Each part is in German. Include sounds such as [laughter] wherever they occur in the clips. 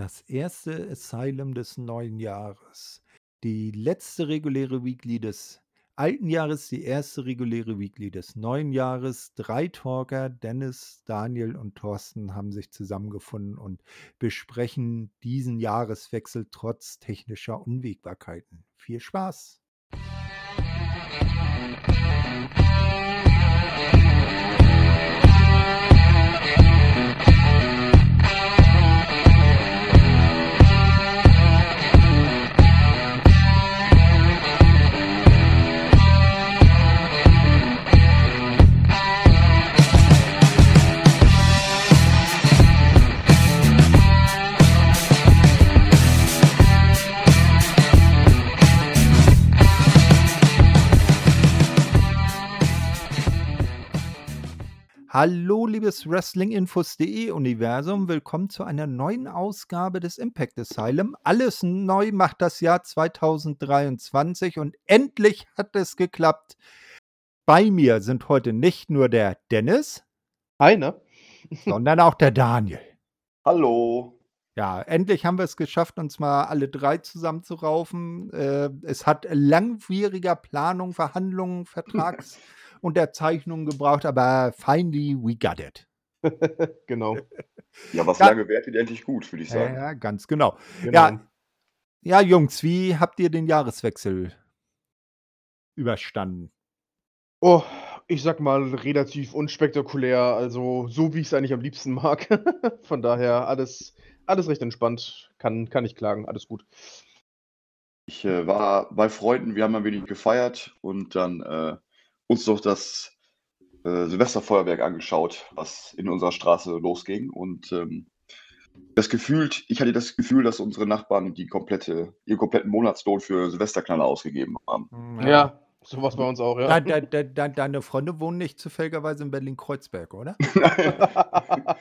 Das erste Asylum des neuen Jahres. Die letzte reguläre Weekly des alten Jahres, die erste reguläre Weekly des neuen Jahres. Drei Talker, Dennis, Daniel und Thorsten, haben sich zusammengefunden und besprechen diesen Jahreswechsel trotz technischer Unwägbarkeiten. Viel Spaß! Hallo, liebes Wrestlinginfos.de Universum. Willkommen zu einer neuen Ausgabe des Impact Asylum. Alles neu macht das Jahr 2023 und endlich hat es geklappt. Bei mir sind heute nicht nur der Dennis. Hi, ne? sondern auch der Daniel. Hallo. Ja, endlich haben wir es geschafft, uns mal alle drei zusammenzuraufen. Äh, es hat langwieriger Planung, Verhandlungen, [laughs] Vertrags. Unterzeichnungen gebraucht, aber finally we got it. [laughs] genau. [laughs] Ja, was lange währt, wird endlich gut, würde ich sagen. Ja, ganz genau. genau. Ja, ja, Jungs, wie habt ihr den Jahreswechsel überstanden? Oh, ich sag mal relativ unspektakulär, also so wie ich es eigentlich am liebsten mag. [laughs] Von daher alles, alles recht entspannt, kann, kann ich klagen, alles gut. Ich äh, war bei Freunden, wir haben ein wenig gefeiert und dann äh, uns doch das äh, Silvesterfeuerwerk angeschaut, was in unserer Straße losging. Und ähm, das Gefühl, ich hatte das Gefühl, dass unsere Nachbarn die komplette, ihren kompletten Monatslohn für Silvesterknaller ausgegeben haben. Hm, ja, ja sowas bei uns auch, ja. De, de, de, deine Freunde wohnen nicht zufälligerweise in Berlin-Kreuzberg, oder? [laughs]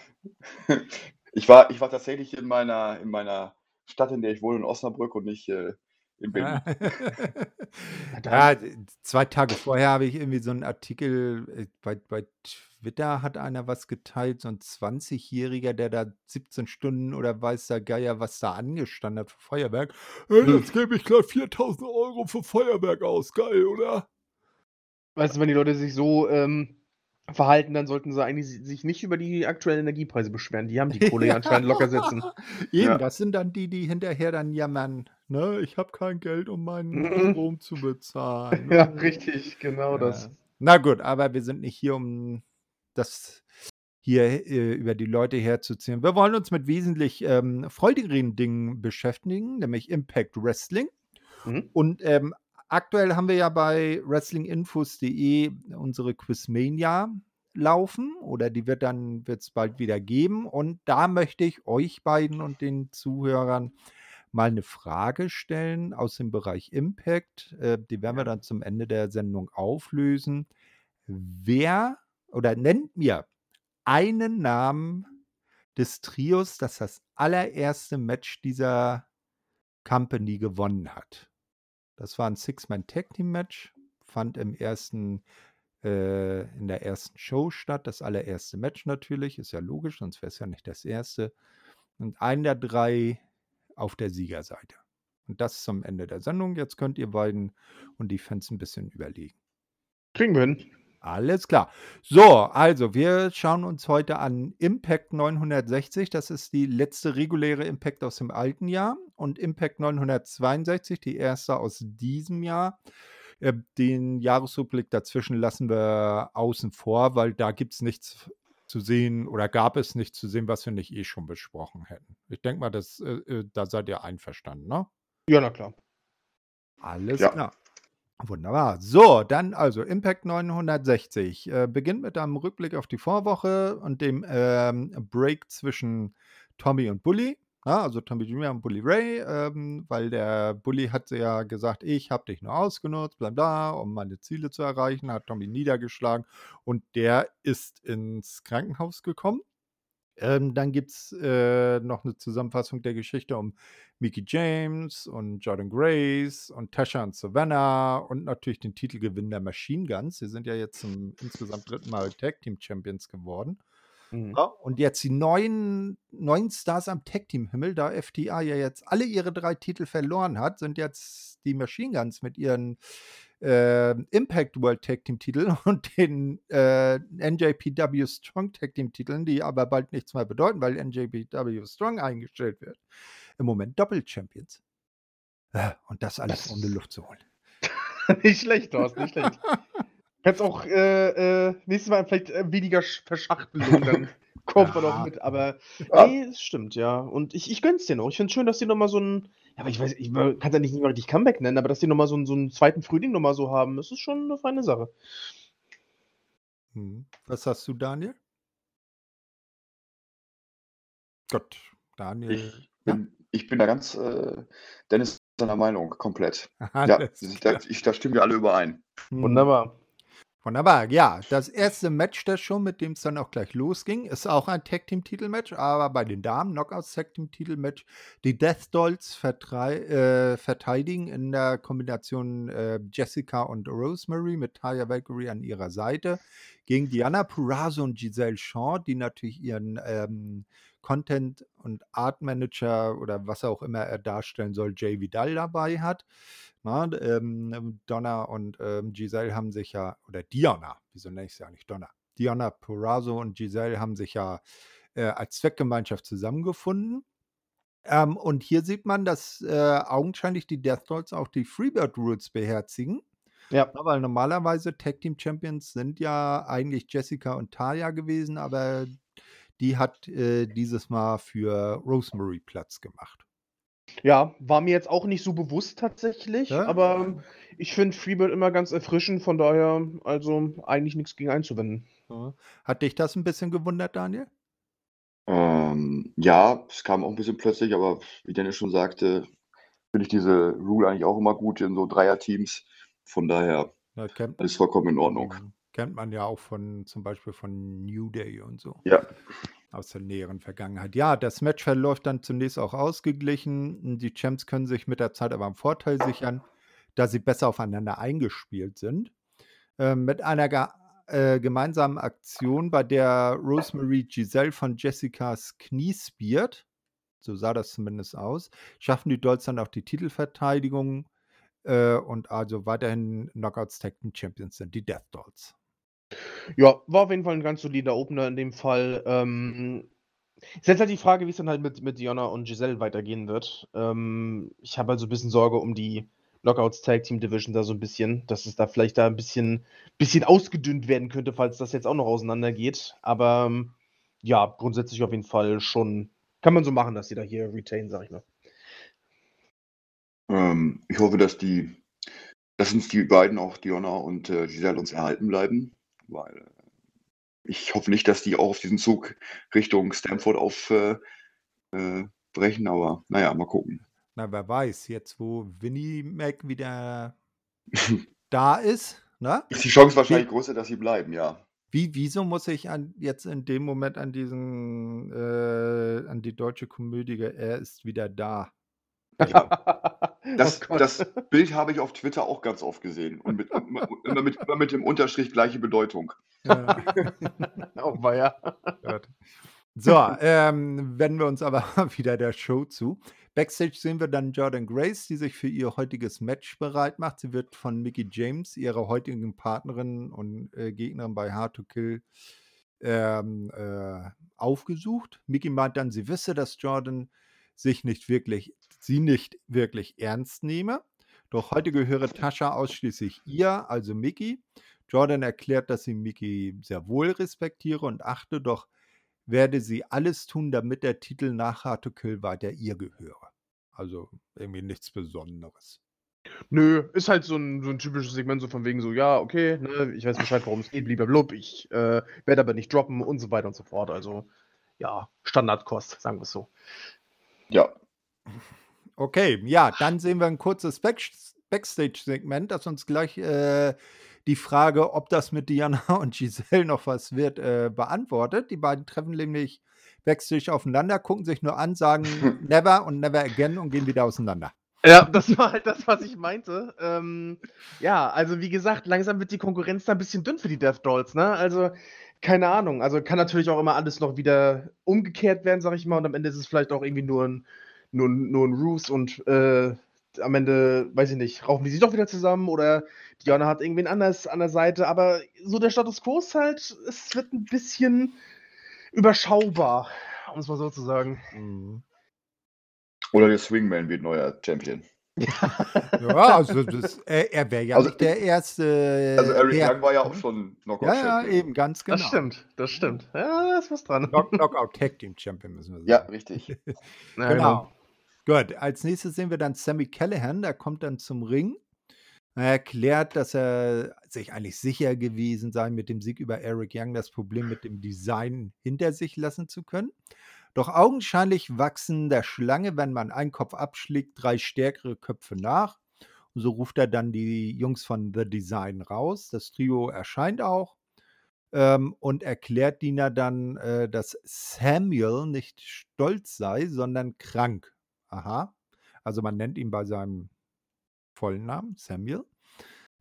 ich, war, ich war tatsächlich in meiner, in meiner Stadt, in der ich wohne, in Osnabrück und nicht äh, in Berlin. [laughs] ja, zwei Tage vorher habe ich irgendwie so einen Artikel, äh, bei, bei Twitter hat einer was geteilt, so ein 20-Jähriger, der da 17 Stunden oder weiß der Geier, was da angestanden hat für Feuerwerk. Hey, hm. jetzt gebe ich gleich 4000 Euro für Feuerwerk aus. Geil, oder? Weißt du, wenn die Leute sich so ähm, verhalten, dann sollten sie eigentlich sich nicht über die aktuellen Energiepreise beschweren. Die haben die Kohle ja anscheinend locker sitzen. [laughs] Eben, ja. das sind dann die, die hinterher dann jammern. Ne? Ich habe kein Geld, um meinen. [laughs] Strom zu bezahlen. Ja, richtig, genau ja. das. Na gut, aber wir sind nicht hier, um das hier äh, über die Leute herzuziehen. Wir wollen uns mit wesentlich ähm, freudigeren Dingen beschäftigen, nämlich Impact Wrestling. Mhm. Und ähm, aktuell haben wir ja bei wrestlinginfos.de unsere Quizmania laufen oder die wird dann wird's bald wieder geben und da möchte ich euch beiden und den Zuhörern mal eine Frage stellen aus dem Bereich Impact. Äh, die werden wir dann zum Ende der Sendung auflösen. Wer oder nennt mir einen Namen des Trios, das das allererste Match dieser Company gewonnen hat? Das war ein Six-Man-Tag-Team-Match, fand im ersten, äh, in der ersten Show statt. Das allererste Match natürlich, ist ja logisch, sonst wäre es ja nicht das erste. Und einen der drei auf der Siegerseite. Und das zum Ende der Sendung. Jetzt könnt ihr beiden und die Fans ein bisschen überlegen. Kriegen wir hin. Alles klar. So, also wir schauen uns heute an Impact 960. Das ist die letzte reguläre Impact aus dem alten Jahr. Und Impact 962, die erste aus diesem Jahr. Äh, den Jahresrückblick dazwischen lassen wir außen vor, weil da gibt es nichts zu sehen oder gab es nichts zu sehen, was wir nicht eh schon besprochen hätten. Ich denke mal, das, äh, äh, da seid ihr einverstanden, ne? Ja, na klar. Alles ja. klar. Wunderbar. So, dann also Impact 960. Äh, beginnt mit einem Rückblick auf die Vorwoche und dem ähm, Break zwischen Tommy und Bully. Ja, also Tommy Jr. und Bully Ray, ähm, weil der Bully hat ja gesagt, ich habe dich nur ausgenutzt, bla bla, um meine Ziele zu erreichen, hat Tommy niedergeschlagen und der ist ins Krankenhaus gekommen. Ähm, dann gibt es äh, noch eine Zusammenfassung der Geschichte um Mickey James und Jordan Grace und Tasha und Savannah und natürlich den Titelgewinn der Machine Guns. Sie sind ja jetzt zum insgesamt dritten Mal Tag Team Champions geworden. Mhm. Ja, und jetzt die neuen, neuen Stars am Tag-Team-Himmel, da FTA ja jetzt alle ihre drei Titel verloren hat, sind jetzt die Machine Guns mit ihren äh, Impact World Tag Team Titeln [laughs] und den äh, NJPW Strong Tag Team Titeln, die aber bald nichts mehr bedeuten, weil NJPW Strong eingestellt wird. Im Moment Doppel-Champions. Äh, und das alles Das- um die Luft zu holen. [laughs] nicht schlecht, Thorst, nicht schlecht. [laughs] Kannst auch äh, äh, nächstes Mal vielleicht äh, weniger Sch- Verschachtelung, dann [laughs] kommt man Ja. auch mit. Aber Ja. nee, es stimmt, ja. Und ich, ich gönn's dir noch. Ich finde schön, dass die nochmal so ein. Ja, aber ich weiß, ich kann es ja nicht, nicht mal richtig Comeback nennen, aber dass die nochmal so, einen- so einen zweiten Frühling nochmal so haben, das ist schon eine feine Sache. Hm. Was hast du, Daniel? Gott, Daniel. Ich bin, ich bin da ganz äh, Dennis seiner Meinung, komplett. [laughs] Ja, Alles da, ich, da stimmen wir alle überein. Hm. Wunderbar. Wunderbar, ja. Das erste Match der Show, mit dem es dann auch gleich losging, ist auch ein Tag Team Titelmatch, aber bei den Damen Knockouts Tag Team Titelmatch. Die Death Dolls äh, verteidigen in der Kombination äh, Jessica und Rosemary mit Taya Valkyrie an ihrer Seite gegen Diana Purrazzo und Giselle Shaw, die natürlich ihren ähm, Content und Art Manager oder was auch immer er darstellen soll, Jay Vidal dabei hat. Na, d- ähm, Donna und ähm, Giselle haben sich ja, oder Diana, wieso nenne ich sie ja nicht Donna? Diana Purrazzo und Giselle haben sich ja äh, als Zweckgemeinschaft zusammengefunden. Ähm, und hier sieht man, dass äh, augenscheinlich die Death Dolls auch die Freebird Rules beherzigen. Ja. Ja, weil normalerweise Tag Team Champions sind ja eigentlich Jessica und Taya gewesen, aber die hat äh, dieses Mal für Rosemary Platz gemacht. Ja, war mir jetzt auch nicht so bewusst tatsächlich, Ja? aber ich finde Freebird immer ganz erfrischend, von daher also eigentlich nichts gegen einzuwenden. Hat dich das ein bisschen gewundert, Daniel? Ähm, ja, es kam auch ein bisschen plötzlich, aber wie Dennis schon sagte, finde ich diese Rule eigentlich auch immer gut in so Dreier-Teams. Von daher alles vollkommen in Ordnung. Kennt man ja auch von zum Beispiel von New Day und so. Ja. Aus der näheren Vergangenheit. Ja, das Match verläuft dann zunächst auch ausgeglichen. Die Champs können sich mit der Zeit aber einen Vorteil sichern, da sie besser aufeinander eingespielt sind. Ähm, mit einer äh, gemeinsamen Aktion, bei der Rosemary Giselle von Jessicas Knie spiert, so sah das zumindest aus, schaffen die Dolls dann auch die Titelverteidigung äh, und also weiterhin Knockouts Tag Champions sind die Death Dolls. Ja, war auf jeden Fall ein ganz solider Opener in dem Fall. Ähm, ist jetzt halt die Frage, wie es dann halt mit, mit Diona und Giselle weitergehen wird. Ähm, ich habe halt so ein bisschen Sorge um die Knockouts Tag Team Division da so ein bisschen, dass es da vielleicht da ein bisschen, bisschen ausgedünnt werden könnte, falls das jetzt auch noch auseinandergeht. Aber ähm, ja, grundsätzlich auf jeden Fall schon, kann man so machen, dass die da hier retain, sag ich mal. Ähm, ich hoffe, dass die, dass uns die beiden auch Diona und äh, Giselle uns erhalten bleiben, weil äh, ich hoffe nicht, dass die auch auf diesen Zug Richtung Stanford aufbrechen, äh, brechen, aber naja, mal gucken. Na, wer weiß, jetzt wo Winnie Mac wieder [laughs] da ist, ne? Ist die Chance wahrscheinlich größer, dass sie bleiben, ja. Wie, wieso muss ich an, jetzt in dem Moment an diesen, äh, an die deutsche Komödie, er ist wieder da. [laughs] [laughs] Das, Oh das Bild habe ich auf Twitter auch ganz oft gesehen. Und mit, immer, mit, immer mit dem Unterstrich gleiche Bedeutung. Ja. [laughs] oh, war ja. So, ähm, wenden wir uns aber [laughs] wieder der Show zu. Backstage sehen wir dann Jordan Grace, die sich für ihr heutiges Match bereit macht. Sie wird von Mickey James, ihrer heutigen Partnerin und äh, Gegnerin bei Hard to Kill, ähm, äh, aufgesucht. Mickey meint dann, sie wisse, dass Jordan sich nicht wirklich, sie nicht wirklich ernst nehme. Doch heute gehöre Tascha ausschließlich ihr, also Mickey. Jordan erklärt, dass sie Mickey sehr wohl respektiere und achte, doch werde sie alles tun, damit der Titel nach Kill weiter ihr gehöre. Also irgendwie nichts Besonderes. Nö, ist halt so ein, so ein typisches Segment, so von wegen so, ja, okay, ne, ich weiß Bescheid, worum es geht, lieber blub, ich äh, werde aber nicht droppen und so weiter und so fort. Also, ja, Standardkost, sagen wir es so. Ja. Okay, ja, dann sehen wir ein kurzes Back Backstage-Segment, das uns gleich äh, die Frage, ob das mit Diana [laughs] und Giselle noch was wird, äh, beantwortet. Die beiden treffen nämlich Backstage aufeinander, gucken sich nur an, sagen [laughs] never und never again und gehen wieder auseinander. Ja, das war halt das, was ich meinte. Ähm, ja, also wie gesagt, langsam wird die Konkurrenz da ein bisschen dünn für die Death Dolls, ne? Also, keine Ahnung. Also kann natürlich auch immer alles noch wieder umgekehrt werden, sag ich mal. Und am Ende ist es vielleicht auch irgendwie nur ein, nur, nur ein Ruse und äh, am Ende, weiß ich nicht, raufen die sich doch wieder zusammen oder Diana hat irgendwen anders an der Seite. Aber so der Status quo ist halt, es wird ein bisschen überschaubar, um es mal so zu sagen. Mhm. Oder der Swingman wird neuer Champion. Ja, also das, er, er wäre ja Also nicht der erste. Also Eric Herr- Young war ja auch schon Ja, ja, Knockout-Champion. eben, ganz genau. Das stimmt, das stimmt. Ja, da ist was dran. Knock, Knockout Tag Team Champion müssen wir sagen. Ja, richtig. [laughs] Ja, Genau. Gut, als nächstes sehen wir dann Sammy Callahan, der kommt dann zum Ring. Er erklärt, dass er sich eigentlich sicher gewesen sei, mit dem Sieg über Eric Young das Problem mit dem Design hinter sich lassen zu können. Doch augenscheinlich wachsen der Schlange, wenn man einen Kopf abschlägt, drei stärkere Köpfe nach. Und so ruft er dann die Jungs von The Design raus. Das Trio erscheint auch ähm, und erklärt Dina dann, äh, dass Samuel nicht stolz sei, sondern krank. Aha. Also man nennt ihn bei seinem vollen Namen, Samuel.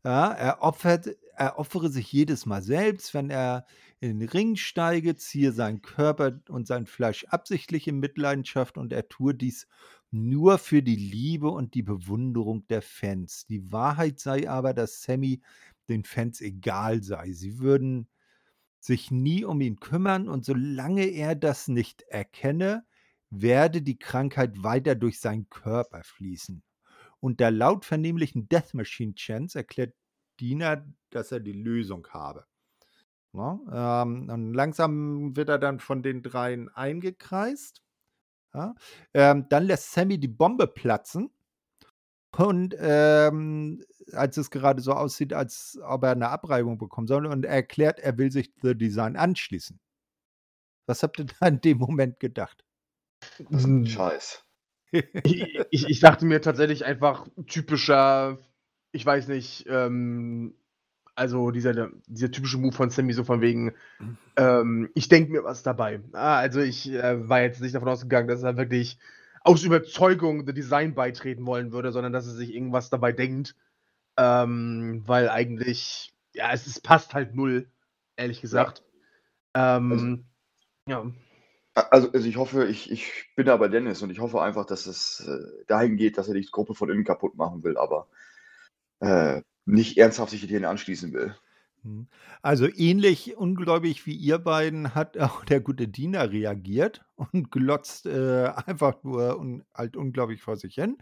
Ja, er, opfert, er opfere sich jedes Mal selbst, wenn er in den Ring steige, ziehe seinen Körper und sein Fleisch absichtlich in Mitleidenschaft und er tue dies nur für die Liebe und die Bewunderung der Fans. Die Wahrheit sei aber, dass Sammy den Fans egal sei. Sie würden sich nie um ihn kümmern und solange er das nicht erkenne, werde die Krankheit weiter durch seinen Körper fließen. Unter laut vernehmlichen Death Machine Chance erklärt Dina, dass er die Lösung habe. Ja, ähm, und langsam wird er dann von den dreien eingekreist. Ja, ähm, dann lässt Sammy die Bombe platzen. Und ähm, als es gerade so aussieht, als ob er eine Abreibung bekommen soll, und er erklärt, er will sich The Design anschließen. Was habt ihr da in dem Moment gedacht? Das ist ein Scheiß. Ich, ich, ich dachte mir tatsächlich einfach typischer, ich weiß nicht, ähm, also dieser, dieser typische Move von Sammy, so von wegen, ähm, ich denke mir was dabei. Ah, also ich äh, war jetzt nicht davon ausgegangen, dass er wirklich aus Überzeugung The Design beitreten wollen würde, sondern dass er sich irgendwas dabei denkt. Ähm, weil eigentlich, ja, es, es passt halt null, ehrlich gesagt. Ähm, ja. Also, also ich hoffe, ich, ich bin da bei Dennis und ich hoffe einfach, dass es äh, dahin geht, dass er die Gruppe von innen kaputt machen will, aber äh, nicht ernsthaft sich hier anschließen will. Hm. Also ähnlich ungläubig wie ihr beiden hat auch der gute Diener reagiert und glotzt äh, einfach nur un halt unglaublich vor sich hin.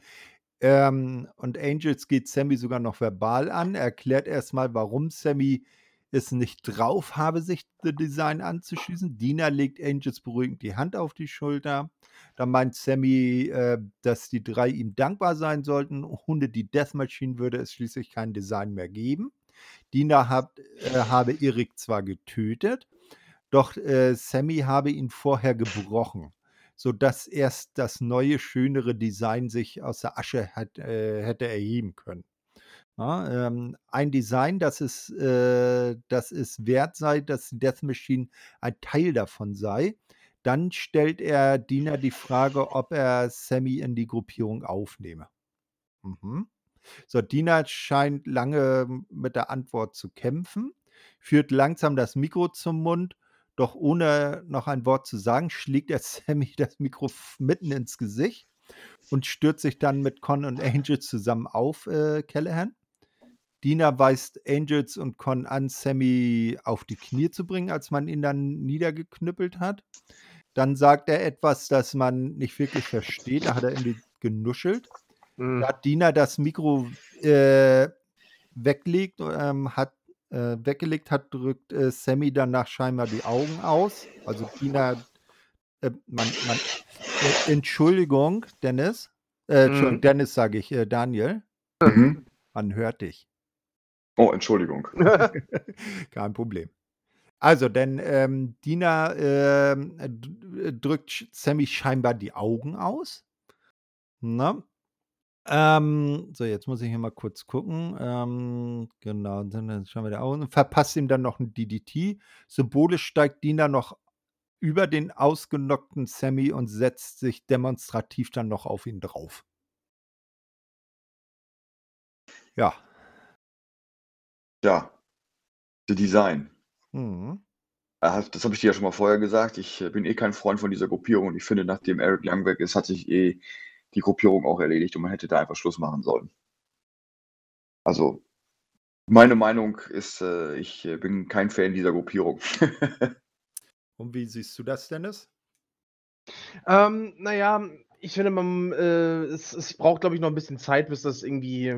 Ähm, und Angels geht Sammy sogar noch verbal an. Er erklärt erstmal, warum Sammy es nicht drauf habe, sich The Design anzuschließen. Dina legt Angels beruhigend die Hand auf die Schulter. Dann meint Sammy, äh, dass die drei ihm dankbar sein sollten. Ohne die Death Machine würde es schließlich kein Design mehr geben. Dina hat, äh, habe Erik zwar getötet, doch äh, Sammy habe ihn vorher gebrochen, sodass erst das neue, schönere Design sich aus der Asche hat, äh, hätte erheben können. Ja, ähm, ein Design, das es, äh, das es wert sei, dass Death Machine ein Teil davon sei. Dann stellt er Dina die Frage, ob er Sammy in die Gruppierung aufnehme. Mhm. So, Dina scheint lange mit der Antwort zu kämpfen, führt langsam das Mikro zum Mund, doch ohne noch ein Wort zu sagen, schlägt er [laughs] Sammy das Mikro mitten ins Gesicht und stürzt sich dann mit Con und Angels zusammen auf äh, Callahan. Dina weist Angels und Con an, Sammy auf die Knie zu bringen, als man ihn dann niedergeknüppelt hat. Dann sagt er etwas, das man nicht wirklich versteht. Da hat er irgendwie genuschelt. Mhm. Da hat Dina das Mikro äh, weglegt, ähm, hat äh, weggelegt hat, drückt äh, Sammy danach scheinbar die Augen aus. Also Dina, äh, man, man, äh, Entschuldigung, Dennis. Äh, Entschuldigung, Mhm. Dennis sage ich, äh, Daniel. Mhm. Man hört dich. Oh, Entschuldigung. [laughs] [laughs] Kein Problem. Also, denn ähm, Dina d- drückt Sammy scheinbar die Augen aus. Na? Ähm, so, jetzt muss ich hier mal kurz gucken. Ähm, genau, dann schauen wir da Augen. Verpasst ihm dann noch ein DDT. Symbolisch steigt Dina noch über den ausgenockten Sammy und setzt sich demonstrativ dann noch auf ihn drauf. Ja. Ja. The Design. Mhm. Das habe ich dir ja schon mal vorher gesagt. Ich äh, bin eh kein Freund von dieser Gruppierung und ich finde, nachdem Eric Young weg ist, hat sich eh die Gruppierung auch erledigt und man hätte da einfach Schluss machen sollen. Also, meine Meinung ist, äh, ich äh, bin kein Fan dieser Gruppierung. [laughs] Und wie siehst du das, Dennis? Ähm, naja, ich finde, man, äh, es, es braucht, glaube ich, noch ein bisschen Zeit, bis das irgendwie,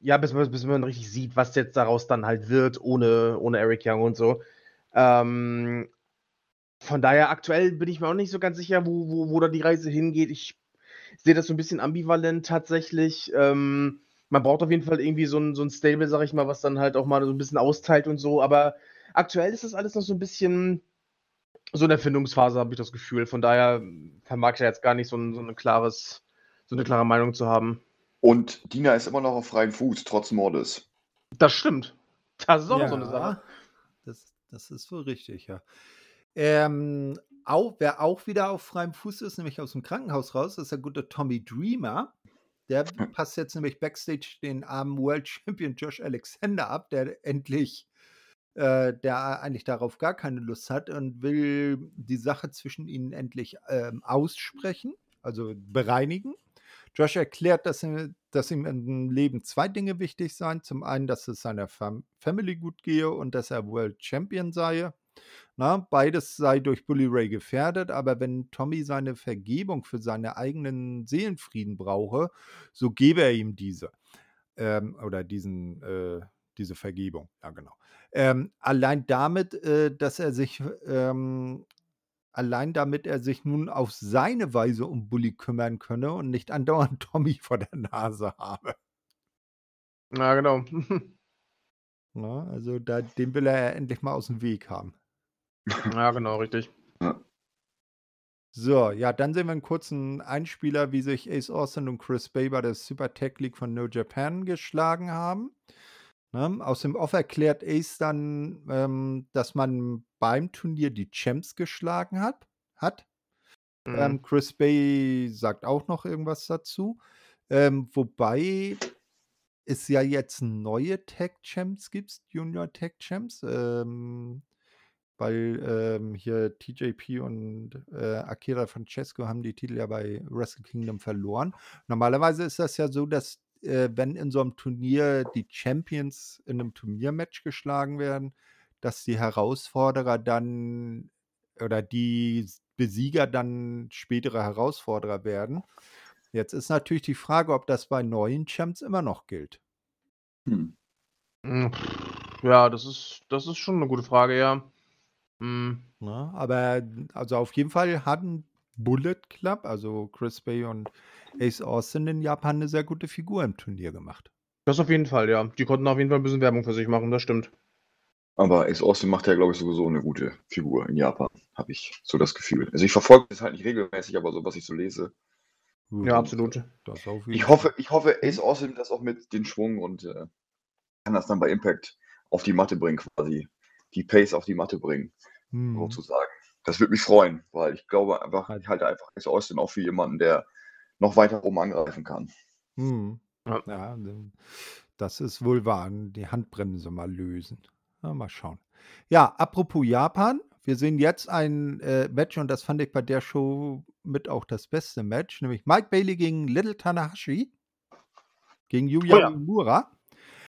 ja, bis, bis man richtig sieht, was jetzt daraus dann halt wird, ohne, ohne Eric Young und so. Ähm, von daher, aktuell bin ich mir auch nicht so ganz sicher, wo, wo, wo da die Reise hingeht. Ich sehe das so ein bisschen ambivalent tatsächlich. Ähm, man braucht auf jeden Fall irgendwie so ein, so ein Stable, sag ich mal, was dann halt auch mal so ein bisschen austeilt und so. Aber aktuell ist das alles noch so ein bisschen so eine Erfindungsphase, habe ich das Gefühl. Von daher vermag ich ja jetzt gar nicht so ein, so ein klares, so eine klare Meinung zu haben. Und Dina ist immer noch auf freiem Fuß, trotz Mordes. Das stimmt. Das ist auch so eine Sache. Das, das ist wohl richtig, ja. Ähm, auch, wer auch wieder auf freiem Fuß ist, nämlich aus dem Krankenhaus raus, ist der gute Tommy Dreamer. Der passt jetzt nämlich Backstage den armen World Champion Josh Alexander ab, der endlich, äh, der eigentlich darauf gar keine Lust hat und will die Sache zwischen ihnen endlich ähm, aussprechen, also bereinigen. Josh erklärt, dass, ihm, dass ihm im Leben zwei Dinge wichtig seien. Zum einen, dass es seiner Fam Family gut gehe und dass er World Champion sei. Na, beides sei durch Bully Ray gefährdet, aber wenn Tommy seine Vergebung für seinen eigenen Seelenfrieden brauche, so gebe er ihm diese. Ähm, oder diesen, äh, diese Vergebung, ja genau. Ähm, allein damit, äh, dass er sich, ähm, allein damit er sich nun auf seine Weise um Bully kümmern könne und nicht andauernd [laughs] Tommy vor der Nase habe. Ja, genau. [laughs] Na, also da, den will er ja endlich mal aus dem Weg haben. Ja, genau, richtig. So, ja, dann sehen wir einen kurzen Einspieler, wie sich Ace Austin und Chris Bay bei der Super Tech League von No Japan geschlagen haben. Ne? Aus dem Off erklärt Ace dann, ähm, dass man beim Turnier die Champs geschlagen hat. hat. Mhm. Ähm, Chris Bay sagt auch noch irgendwas dazu. Ähm, wobei es ja jetzt neue Tech Champs gibt, Junior Tech Champs. Ähm, weil ähm, hier TJP und äh, Akira Francesco haben die Titel ja bei Wrestle Kingdom verloren. Normalerweise ist das ja so, dass äh, wenn in so einem Turnier die Champions in einem Turniermatch geschlagen werden, dass die Herausforderer dann oder die Besieger dann spätere Herausforderer werden. Jetzt ist natürlich die Frage, ob das bei neuen Champs immer noch gilt. Hm. Hm, Ja, das ist, das ist schon eine gute Frage, ja. Hm. Ne? Aber also auf jeden Fall hatten Bullet Club, also Chris Bay und Ace Austin in Japan eine sehr gute Figur im Turnier gemacht. Das auf jeden Fall, ja. Die konnten auf jeden Fall ein bisschen Werbung für sich machen, das stimmt. Aber Ace Austin macht ja, glaube ich, sowieso eine gute Figur in Japan, habe ich so das Gefühl. Also ich verfolge das halt nicht regelmäßig, aber so, was ich so lese. Ja, absolut. Das auf jeden Ich hoffe, ich hoffe, Ace Austin das auch mit den Schwung und äh, kann das dann bei Impact auf die Matte bringen, quasi. Die Pace auf die Matte bringen, Hm. sozusagen. Das würde mich freuen, weil ich glaube einfach, ich halte einfach Ace Austin auch für jemanden, der noch weiter oben angreifen kann. Hm. Ja. Das ist wohl wahr. Die Handbremse mal lösen. Ja, mal schauen. Ja, apropos Japan. Wir sehen jetzt ein äh, Match und das fand ich bei der Show mit auch das beste Match, nämlich Mike Bailey gegen Little Tanahashi gegen Yuya Oh ja. Uemura.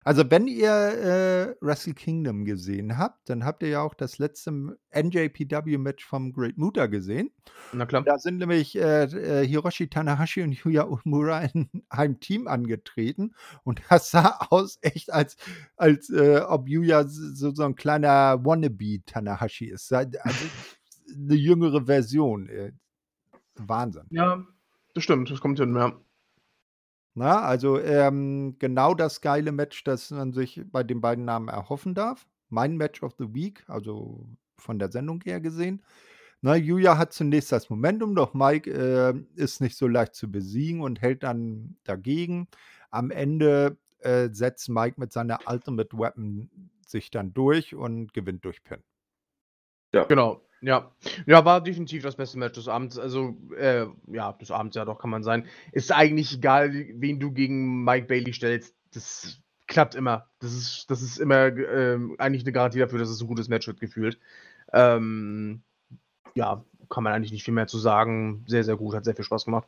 Also wenn ihr äh, Wrestle Kingdom gesehen habt, dann habt ihr ja auch das letzte NJPW-Match vom Great Muta gesehen. Na klar. Da sind nämlich äh, äh, Hiroshi Tanahashi und Yuya Uemura in [laughs] einem Team angetreten und das sah aus echt als, als äh, ob Yuya so, so ein kleiner Wannabe Tanahashi ist. Also eine jüngere Version. Äh, Wahnsinn. Ja, das stimmt, das kommt hin, ja. Na, also ähm, genau das geile Match, das man sich bei den beiden Namen erhoffen darf. Mein Match of the Week, also von der Sendung her gesehen. Na, Yuya hat zunächst das Momentum, doch Mike äh, ist nicht so leicht zu besiegen und hält dann dagegen. Am Ende äh, setzt Mike mit seiner Ultimate Weapon sich dann durch und gewinnt durch Pin. Genau, ja. Ja, war definitiv das beste Match des Abends. Also, äh, ja, des Abends ja doch, kann man sein. Ist eigentlich egal, wen du gegen Mike Bailey stellst. Das klappt immer. Das ist, das ist immer ähm, eigentlich eine Garantie dafür, dass es ein gutes Match wird gefühlt. Ähm, ja, kann man eigentlich nicht viel mehr zu sagen. Sehr, sehr gut, hat sehr viel Spaß gemacht.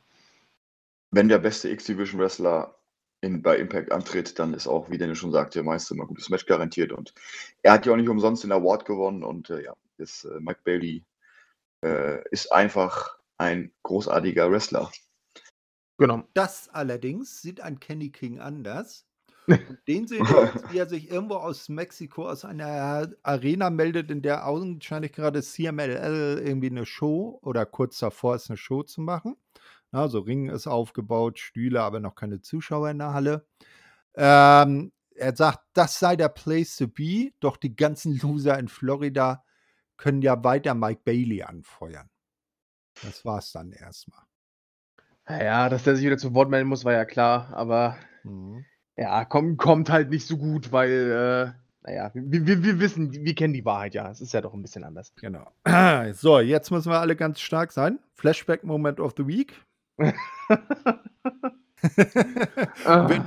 Wenn der beste X-Division-Wrestler in, bei Impact antritt, dann ist auch, wie Dennis schon sagte, meist immer ein gutes Match garantiert. Und er hat ja auch nicht umsonst den Award gewonnen. Und äh, ja, ist, äh, Mike Bailey äh, ist einfach ein großartiger Wrestler. Genau. Das allerdings sieht ein Kenny King anders. [laughs] Und den sehen wir jetzt, wie er sich irgendwo aus Mexiko aus einer Arena meldet, in der augenscheinlich gerade CMLL irgendwie eine Show oder kurz davor ist, eine Show zu machen. Also Ring ist aufgebaut, Stühle, aber noch keine Zuschauer in der Halle. Ähm, er sagt, das sei der Place to be, doch die ganzen Loser in Florida können ja weiter Mike Bailey anfeuern. Das war's dann erstmal. Ja, dass der sich wieder zu Wort melden muss, war ja klar, aber mhm. ja, kommt, kommt halt nicht so gut, weil, äh, naja, wir, wir, wir wissen, wir kennen die Wahrheit ja. Es ist ja doch ein bisschen anders. Genau. [clears throat] So, jetzt müssen wir alle ganz stark sein. Flashback Moment of the Week. [laughs] wir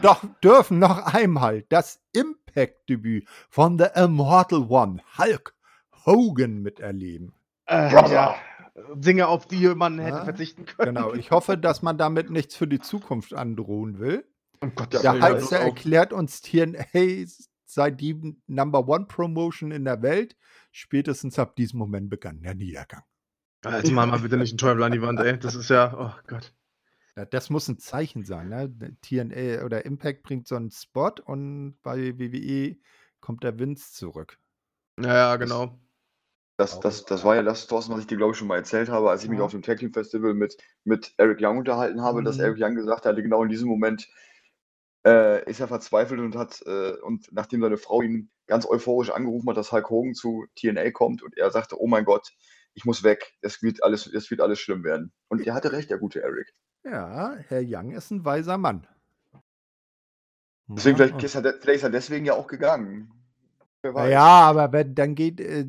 doch, dürfen noch einmal das Impact-Debüt von The Immortal One, Hulk Hogan, miterleben. Äh, ja. Dinge, auf die man hätte ja, verzichten können. Genau, ich hoffe, dass man damit nichts für die Zukunft androhen will. Oh Gott, Der Heizer erklärt uns TNA sei die Number One Promotion in der Welt. Spätestens ab diesem Moment begann der Niedergang. Jetzt mal mal bitte nicht einen Teufel an die Wand, ey. Das ist ja, oh Gott. Ja, das muss ein Zeichen sein. Ne? TNA oder Impact bringt so einen Spot und bei WWE kommt der Vince zurück. Ja, ja genau. Das, das, das war ja das, Thorsten, was ich dir, glaube ich, schon mal erzählt habe, als ich mich auf dem Tag Team Festival mit, mit Eric Young unterhalten habe, mhm. dass Eric Young gesagt hatte, genau in diesem Moment äh, ist er verzweifelt und hat, äh, und nachdem seine Frau ihn ganz euphorisch angerufen hat, dass Hulk Hogan zu TNA kommt und er sagte, oh mein Gott, ich muss weg, es wird alles, es wird alles schlimm werden. Und er hatte recht, der gute Eric. Ja, Herr Young ist ein weiser Mann. Deswegen, vielleicht, ist er, vielleicht ist er deswegen ja auch gegangen. Ja, aber wenn, dann geht, äh,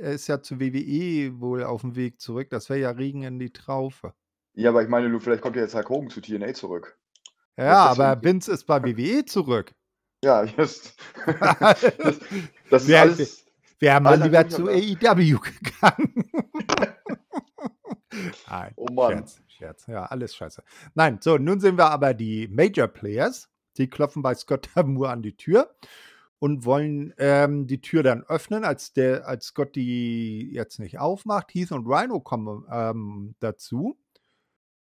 er ist ja zu WWE wohl auf dem Weg zurück. Das wäre ja Regen in die Traufe. Ja, aber ich meine, du, vielleicht kommt ja jetzt Hulk Hogan zu TNA zurück. Ja, aber Vince ist bei WWE zurück. [laughs] Ja, just. [laughs] das, das ist alles. Wäre mal lieber zu AEW gegangen. [laughs] Nein, oh Mann. Scherz, Scherz. Ja, alles scheiße. Nein, so, nun sehen wir aber die Major Players. Die klopfen bei Scott Tamur an die Tür und wollen ähm, die Tür dann öffnen, als, der, als Scott die jetzt nicht aufmacht. Heath und Rhino kommen ähm, dazu.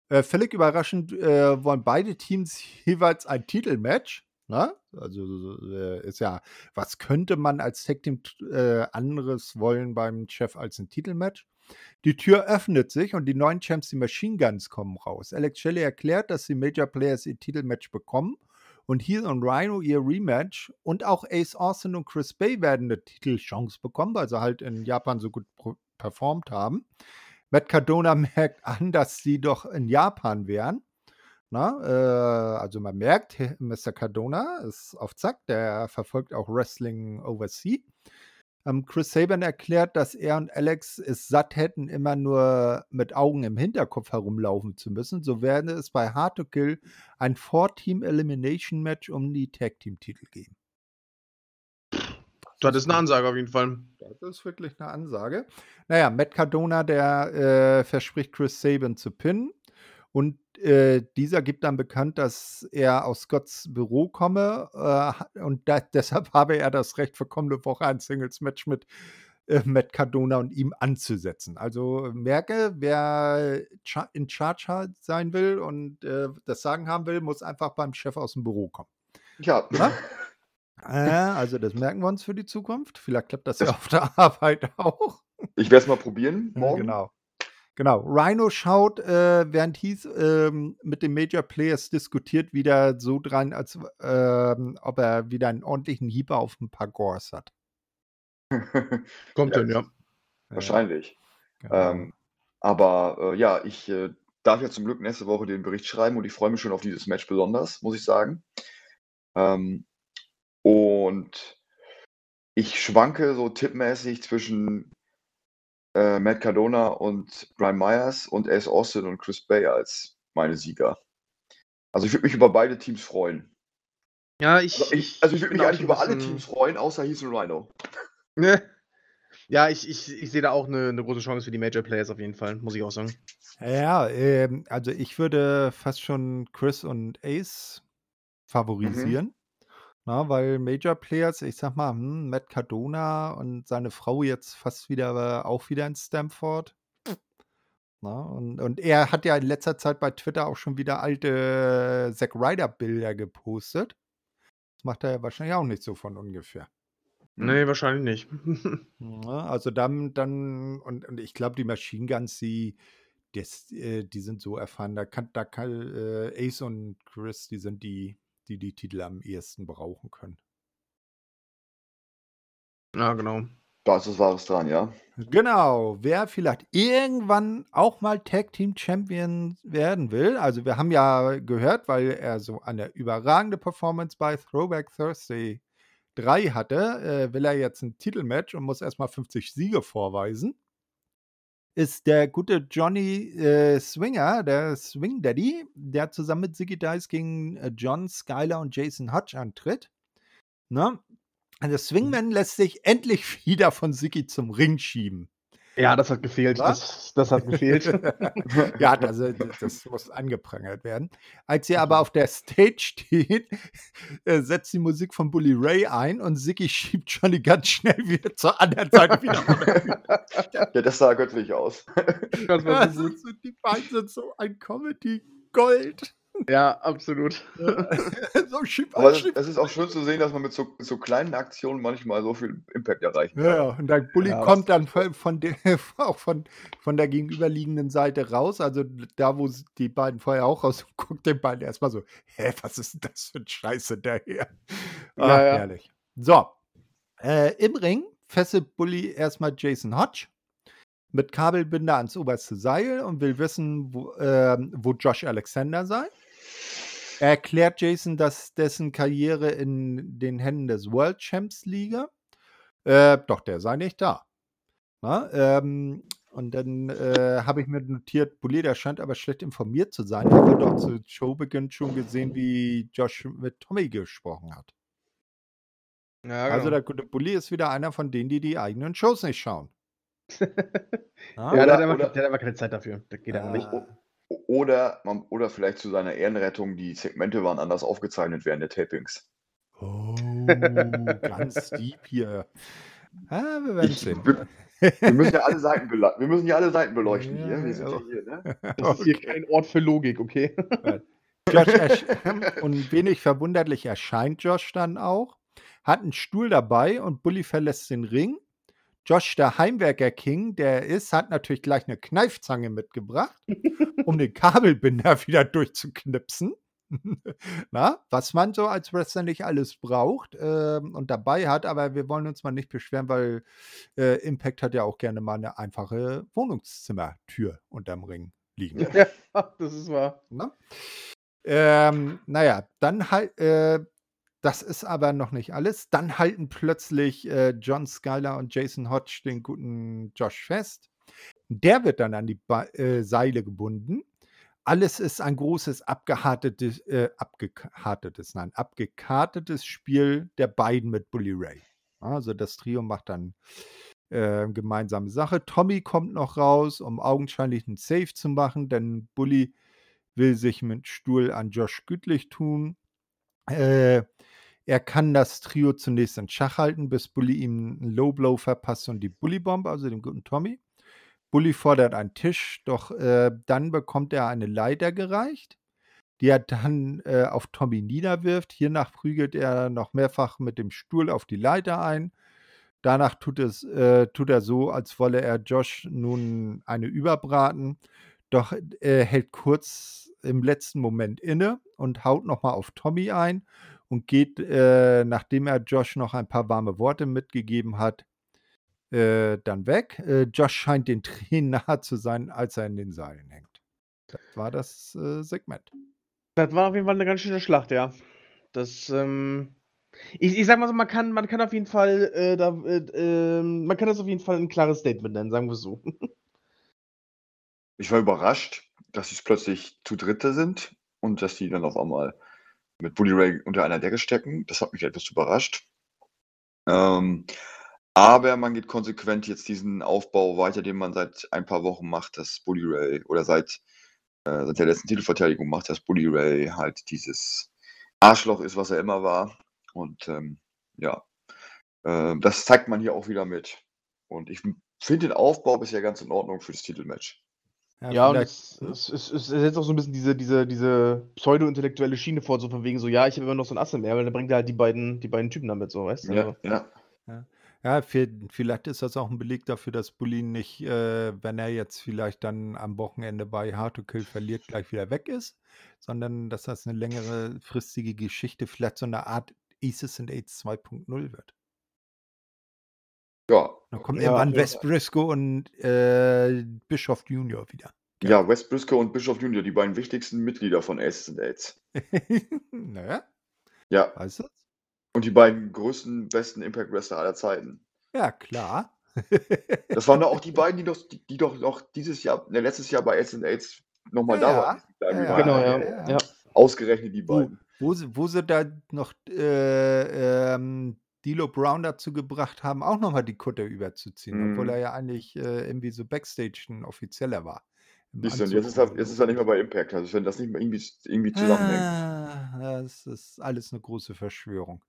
Äh, völlig überraschend äh, wollen beide Teams [laughs] jeweils ein Titelmatch. Ne? Also äh, ist ja, was könnte man als Tag Team äh, anderes wollen beim Chef als ein Titelmatch? Die Tür öffnet sich und die neuen Champs, die Machine Guns, kommen raus. Alex Shelley erklärt, dass die Major Players ihr Titelmatch bekommen und Heath und Rhino ihr Rematch und auch Ace Austin und Chris Bay werden eine Titelchance bekommen, weil sie halt in Japan so gut performt haben. Matt Cardona [laughs] merkt an, dass sie doch in Japan wären. Na, äh, also man merkt, Mr. Cardona ist auf Zack, der verfolgt auch Wrestling Overseas. Ähm, Chris Saban erklärt, dass er und Alex es satt hätten, immer nur mit Augen im Hinterkopf herumlaufen zu müssen. So werde es bei Hard to Kill ein Four-Team-Elimination-Match um die Tag-Team-Titel geben. Das ist eine Ansage auf jeden Fall. Das ist wirklich eine Ansage. Naja, Matt Cardona, der äh, verspricht Chris Saban zu pinnen. Und äh, dieser gibt dann bekannt, dass er aus Scotts Büro komme äh, und da, [laughs] deshalb habe er das Recht für kommende Woche ein Singles-Match mit äh, Matt Cardona und ihm anzusetzen. Also merke, wer in Charge sein will und äh, das Sagen haben will, muss einfach beim Chef aus dem Büro kommen. Ja. ja? [laughs] also das merken wir uns für die Zukunft. Vielleicht klappt das ja auf der [laughs] Arbeit auch. Ich werde es mal probieren morgen. Genau. Genau, Rhino schaut, äh, während Heath ähm, mit den Major Players diskutiert, wieder so dran, als ähm, ob er wieder einen ordentlichen Hieber auf ein paar Gores hat. [laughs] Kommt ja, dann, ja. Wahrscheinlich. Genau. Ähm, aber äh, ja, ich äh, darf ja zum Glück nächste Woche den Bericht schreiben und ich freue mich schon auf dieses Match besonders, muss ich sagen. Ähm, und ich schwanke so tippmäßig zwischen äh, Matt Cardona und Brian Myers und Ace Austin und Chris Bay als meine Sieger. Also ich würde mich über beide Teams freuen. Ja, ich. Also ich, also ich würde mich eigentlich über alle Teams freuen, außer Heath und Rhino. Ne? [laughs] Ja, ich, ich, ich sehe da auch eine, eine große Chance für die Major Players auf jeden Fall, muss ich auch sagen. Ja, ähm, also ich würde fast schon Chris und Ace favorisieren. Na, weil Major Players, ich sag mal, hm, Matt Cardona und seine Frau jetzt fast wieder auch wieder in Stamford. Na, und, und er hat ja in letzter Zeit bei Twitter auch schon wieder alte Zack Ryder-Bilder gepostet. Das macht er ja wahrscheinlich auch nicht so von ungefähr. Nee, wahrscheinlich nicht. Ja, [laughs] also dann, dann und, und ich glaube, die Machine Guns, die, das, äh, die sind so erfahren. Da kann, da kann äh, Ace und Chris, die sind die, die die Titel am ehesten brauchen können. Ja, genau. Da ist was Wahres dran, ja. Genau, wer vielleicht irgendwann auch mal Tag Team Champion werden will. Also wir haben ja gehört, weil er so eine überragende Performance bei Throwback Thursday 3 hatte, äh, will er jetzt ein Titelmatch und muss erstmal 50 Siege vorweisen. Ist der gute Johnny äh, Swinger, der Swing Daddy, der zusammen mit Ziggy Dice gegen äh, John Skyler und Jason Hutch antritt. Ne? Der Swingman lässt sich endlich [laughs] wieder von Ziggy zum Ring schieben. Ja, das hat gefehlt. Das, das, hat gefehlt. [laughs] ja, das, das, muss angeprangert werden. Als sie aber auf der Stage steht, äh, setzt die Musik von Bully Ray ein und Ziggy schiebt Johnny ganz schnell wieder zur anderen Seite wieder. [laughs] ja, das sah göttlich aus. [laughs] Das gut. Die beiden sind so ein Comedy-Gold. Ja, absolut. [laughs] so schieb, Aber es, es ist auch schön zu sehen, dass man mit so, so kleinen Aktionen manchmal so viel Impact erreichen kann. Ja, und der Bully ja, kommt dann von der, [laughs] auch von, von der gegenüberliegenden Seite raus, also da, wo die beiden vorher auch raus, [laughs] guckt den beiden erstmal so, hä, was ist denn das für ein Scheiße daher? Ach, ja, ja. herrlich. So, äh, im Ring fesselt Bully erstmal Jason Hodge mit Kabelbinder ans oberste Seil und will wissen, wo, äh, wo Josh Alexander sei. Er erklärt Jason, dass dessen Karriere in den Händen des World Champs liege. Äh, doch, der sei nicht da. Na, ähm, und dann äh, habe ich mir notiert, Bulli, der scheint aber schlecht informiert zu sein. Ich habe doch zu Showbeginn schon gesehen, wie Josh mit Tommy gesprochen hat. Ja, also genau. Also der gute Bulli ist wieder einer von denen, die die eigenen Shows nicht schauen. [laughs] ja, oder, der, hat aber, der, hat aber, keine Zeit dafür. Das geht ja. nicht. Oder, oder vielleicht zu seiner Ehrenrettung, die Segmente waren anders aufgezeichnet während der Tapings. Oh, ganz [laughs] deep hier. Ah, wir werden sehen. Wir, wir, müssen ja alle Seiten wir müssen ja alle Seiten beleuchten ja, hier. Wir sind ja hier, ne? Das okay. ist hier kein Ort für Logik, okay? Josh [laughs] und wenig verwunderlich erscheint Josh dann auch, hat einen Stuhl dabei und Bully verlässt den Ring Josh, der Heimwerker King, der ist, hat natürlich gleich eine Kneifzange mitgebracht, um den Kabelbinder [laughs] wieder durchzuknipsen. [laughs] Na, was man so als Wrestler nicht alles braucht äh, und dabei hat, aber wir wollen uns mal nicht beschweren, weil äh, Impact hat ja auch gerne mal eine einfache Wohnungszimmertür unterm Ring liegen. Ja, [laughs] das ist wahr. Na? Ähm, naja, dann halt, äh, das ist aber noch nicht alles. Dann halten plötzlich äh, John Skyler und Jason Hodge den guten Josh fest. Der wird dann an die ba äh, Seile gebunden. Alles ist ein großes abgehärtetes, äh, abgehärtetes, nein, abgekartetes Spiel der beiden mit Bully Ray. Also das Trio macht dann äh, gemeinsame Sache. Tommy kommt noch raus, um augenscheinlich einen Safe zu machen, denn Bully will sich mit Stuhl an Josh gütlich tun. Äh, er kann das Trio zunächst in Schach halten, bis Bully ihm einen Low Blow verpasst und die Bully Bomb, also den guten Tommy. Bully fordert einen Tisch, doch äh, dann bekommt er eine Leiter gereicht, die er dann äh, auf Tommy niederwirft. Hiernach prügelt er noch mehrfach mit dem Stuhl auf die Leiter ein. Danach tut, es, äh, tut er so, als wolle er Josh nun eine überbraten, doch er hält kurz im letzten Moment inne und haut nochmal auf Tommy ein und geht, äh, nachdem er Josh noch ein paar warme Worte mitgegeben hat, äh, dann weg. Äh, Josh scheint den Tränen [laughs] nahe zu sein, als er in den Seilen hängt. Das war das äh, Segment. Das war auf jeden Fall eine ganz schöne Schlacht, ja. Das, ähm, ich, ich sag mal so, man kann, man kann auf jeden Fall, äh, da, äh, ähm, man kann das auf jeden Fall ein klares Statement nennen, sagen wir so. Ich war überrascht, dass sie plötzlich zu Dritte sind und dass die dann auf einmal mit Bully Ray unter einer Decke stecken. Das hat mich etwas überrascht. Ähm, Aber man geht konsequent jetzt diesen Aufbau weiter, den man seit ein paar Wochen macht, dass Bully Ray oder seit, äh, seit der letzten Titelverteidigung macht, dass Bully Ray halt dieses Arschloch ist, was er immer war. Und ähm, ja, äh, das zeigt man hier auch wieder mit. Und ich finde den Aufbau bisher ganz in Ordnung für das Titelmatch. Ja, und es, es, es, es setzt auch so ein bisschen diese, diese, diese pseudo-intellektuelle Schiene vor, so von wegen so, ja, ich habe immer noch so ein Ass im Ärmel, dann bringt er halt die beiden, die beiden Typen damit, so, weißt du? Ja, Also, ja. Ja, ja vi- vielleicht ist das auch ein Beleg dafür, dass Bulin nicht, äh, wenn er jetzt vielleicht dann am Wochenende bei Hard to Kill verliert, gleich wieder weg ist, sondern dass das eine längere fristige Geschichte, vielleicht so eine Art Aces and Aids 2.0 wird. Ja, Dann kommt Ja, irgendwann ja. Wes Briscoe und äh, Bischof Junior wieder. ja, West Briscoe und Bischof Junior, die beiden wichtigsten Mitglieder von Aces and Aids. [laughs] naja, Ja, weißt du? und die beiden größten, besten Impact Wrestler aller Zeiten. Ja, klar. [laughs] Das waren doch auch die beiden, die doch, die, die doch noch dieses Jahr, ne, letztes Jahr bei Aces and Aids nochmal Ja, da waren. Ja, genau, ja. ja, ja. Ausgerechnet die Wo, beiden. wo, sie, wo sie da noch äh, ähm, D'Lo Brown dazu gebracht haben, auch nochmal die Kutte überzuziehen, obwohl Mhm. er ja eigentlich äh, irgendwie so Backstage ein Offizieller war. Siehst du, jetzt ist, er, jetzt ist er nicht mehr bei Impact. Also wenn das nicht mehr irgendwie, irgendwie zusammenhängt. Ah, das ist alles eine große Verschwörung.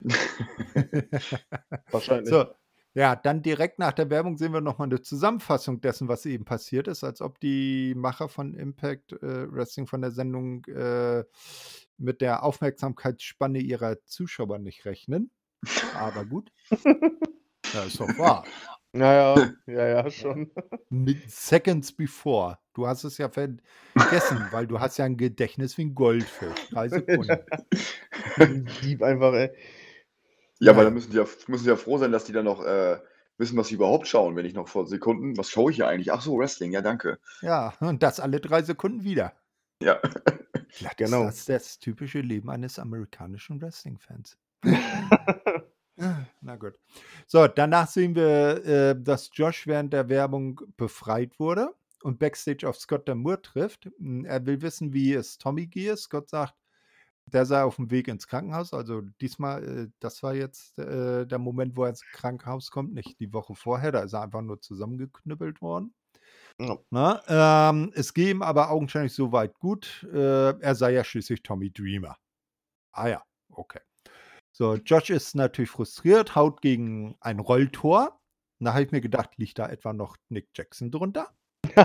[laughs] Wahrscheinlich. so, ja, dann direkt nach der Werbung sehen wir nochmal eine Zusammenfassung dessen, was eben passiert ist, als ob die Macher von Impact äh, Wrestling von der Sendung äh, mit der Aufmerksamkeitsspanne ihrer Zuschauer nicht rechnen. Aber gut. [laughs] ja, ist doch wahr. Naja, [laughs] ja, ja, schon. Mit Seconds before. Du hast es ja vergessen, [laughs] weil du hast ja ein Gedächtnis wie ein Goldfisch. Drei Sekunden. Dieb einfach, ey. Ja, Ja. dann müssen die ja, müssen die ja froh sein, dass die dann noch äh, wissen, was sie überhaupt schauen, wenn ich noch vor Sekunden, was schaue ich hier eigentlich? Ach so, Wrestling, ja, danke. Ja, und das alle drei Sekunden wieder. Ja. Vielleicht Genau. ist das das typische Leben eines amerikanischen Wrestling-Fans. [laughs] Na gut. So, danach sehen wir, äh, dass Josh während der Werbung befreit wurde und backstage auf Scott Damour trifft. Hm, Er will wissen, wie es Tommy geht. Scott sagt, der sei auf dem Weg ins Krankenhaus. Also diesmal, äh, das war jetzt äh, der Moment, wo er ins Krankenhaus kommt, nicht die Woche vorher. Da ist er einfach nur zusammengeknüppelt worden. Ja. Na, ähm, es gehe ihm aber augenscheinlich soweit gut. Äh, er sei ja schließlich Tommy Dreamer. Ah ja, okay. So, Josh ist natürlich frustriert, haut gegen ein Rolltor. Da habe ich mir gedacht, liegt da etwa noch Nick Jackson drunter? [laughs] oh.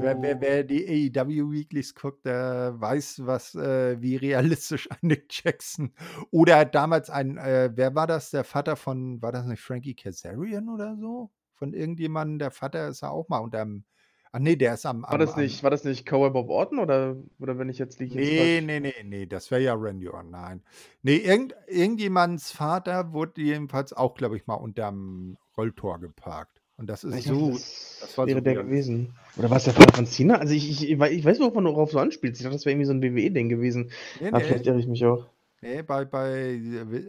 Wer, wer, wer die AEW Weeklies guckt, der weiß, was, äh, wie realistisch ein Nick Jackson [laughs] oder hat damals ein, äh, wer war das? Der Vater von, war das nicht Frankie Kazarian oder so? Von irgendjemandem, der Vater ist ja auch mal unterm, ach nee, der ist am, War das nicht, war das nicht Cowboy Bob Orton oder, oder wenn ich jetzt liege? Nee, nee, nee, nee, das wäre ja Randy Orton, nein. Nee, irgend, irgendjemands Vater wurde jedenfalls auch, glaube ich, mal unterm Rolltor geparkt. Und das ist Ich so, dachte, das, das wäre so der gewesen. Oder war es der Vater von Cena? Also ich, ich, ich wei- ich weiß, worauf man worauf du anspielst. Ich dachte, das wäre irgendwie so ein WWE-Ding gewesen. nee, Aber vielleicht nee, irre ich mich auch. nee, bei, bei,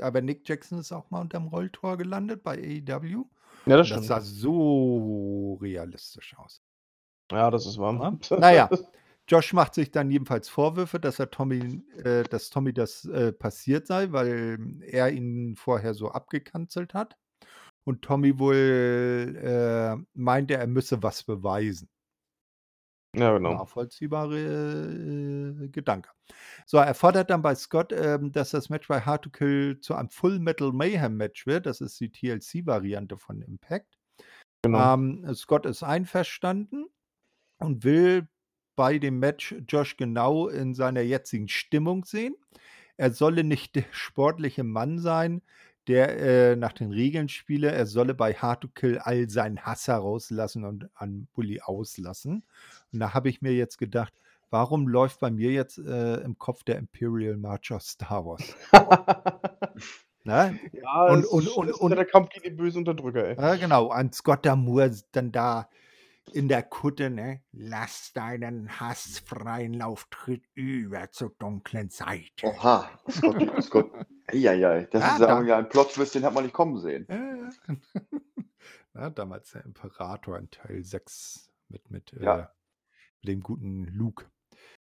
aber Nick Jackson ist auch mal unterm Rolltor gelandet bei AEW. Ja, das stimmt. das sah so realistisch aus. Ja, das ist warm. Ja? [laughs] Naja, Josh macht sich dann jedenfalls Vorwürfe, dass er Tommy, äh, dass Tommy das äh, passiert sei, weil er ihn vorher so abgekanzelt hat. Und Tommy wohl äh, meinte, er müsse was beweisen. Ja, genau. Nachvollziehbare äh, Gedanke. So, er fordert dann bei Scott, ähm, dass das Match bei Hard to Kill zu einem Full Metal Mayhem Match wird. Das ist die TLC-Variante von Impact. genau. Ähm, Scott ist einverstanden und will bei dem Match Josh genau in seiner jetzigen Stimmung sehen. Er solle nicht der sportliche Mann sein, der äh, nach den Regeln spiele. Er solle bei Hard to Kill all seinen Hass herauslassen und an Bully auslassen. Und da habe ich mir jetzt gedacht, warum läuft bei mir jetzt äh, im Kopf der Imperial March of Star Wars? [laughs] Ne? ja, Und- und- und- und- ja der Kampf gegen den bösen Unterdrücker, ey. Ja, genau, an Scott Damour dann da in der Kutte, ne? Lass deinen Hass freien Lauf, tritt über zur dunklen Seite. Oha, Scott, Scott. Eieiei, das Ja, ist ja da- ja ein Plot-Twist, den hat man nicht kommen sehen. Ja, ja, [laughs] damals der Imperator in Teil 6 mit, mit, äh, Ja. mit dem guten Luke.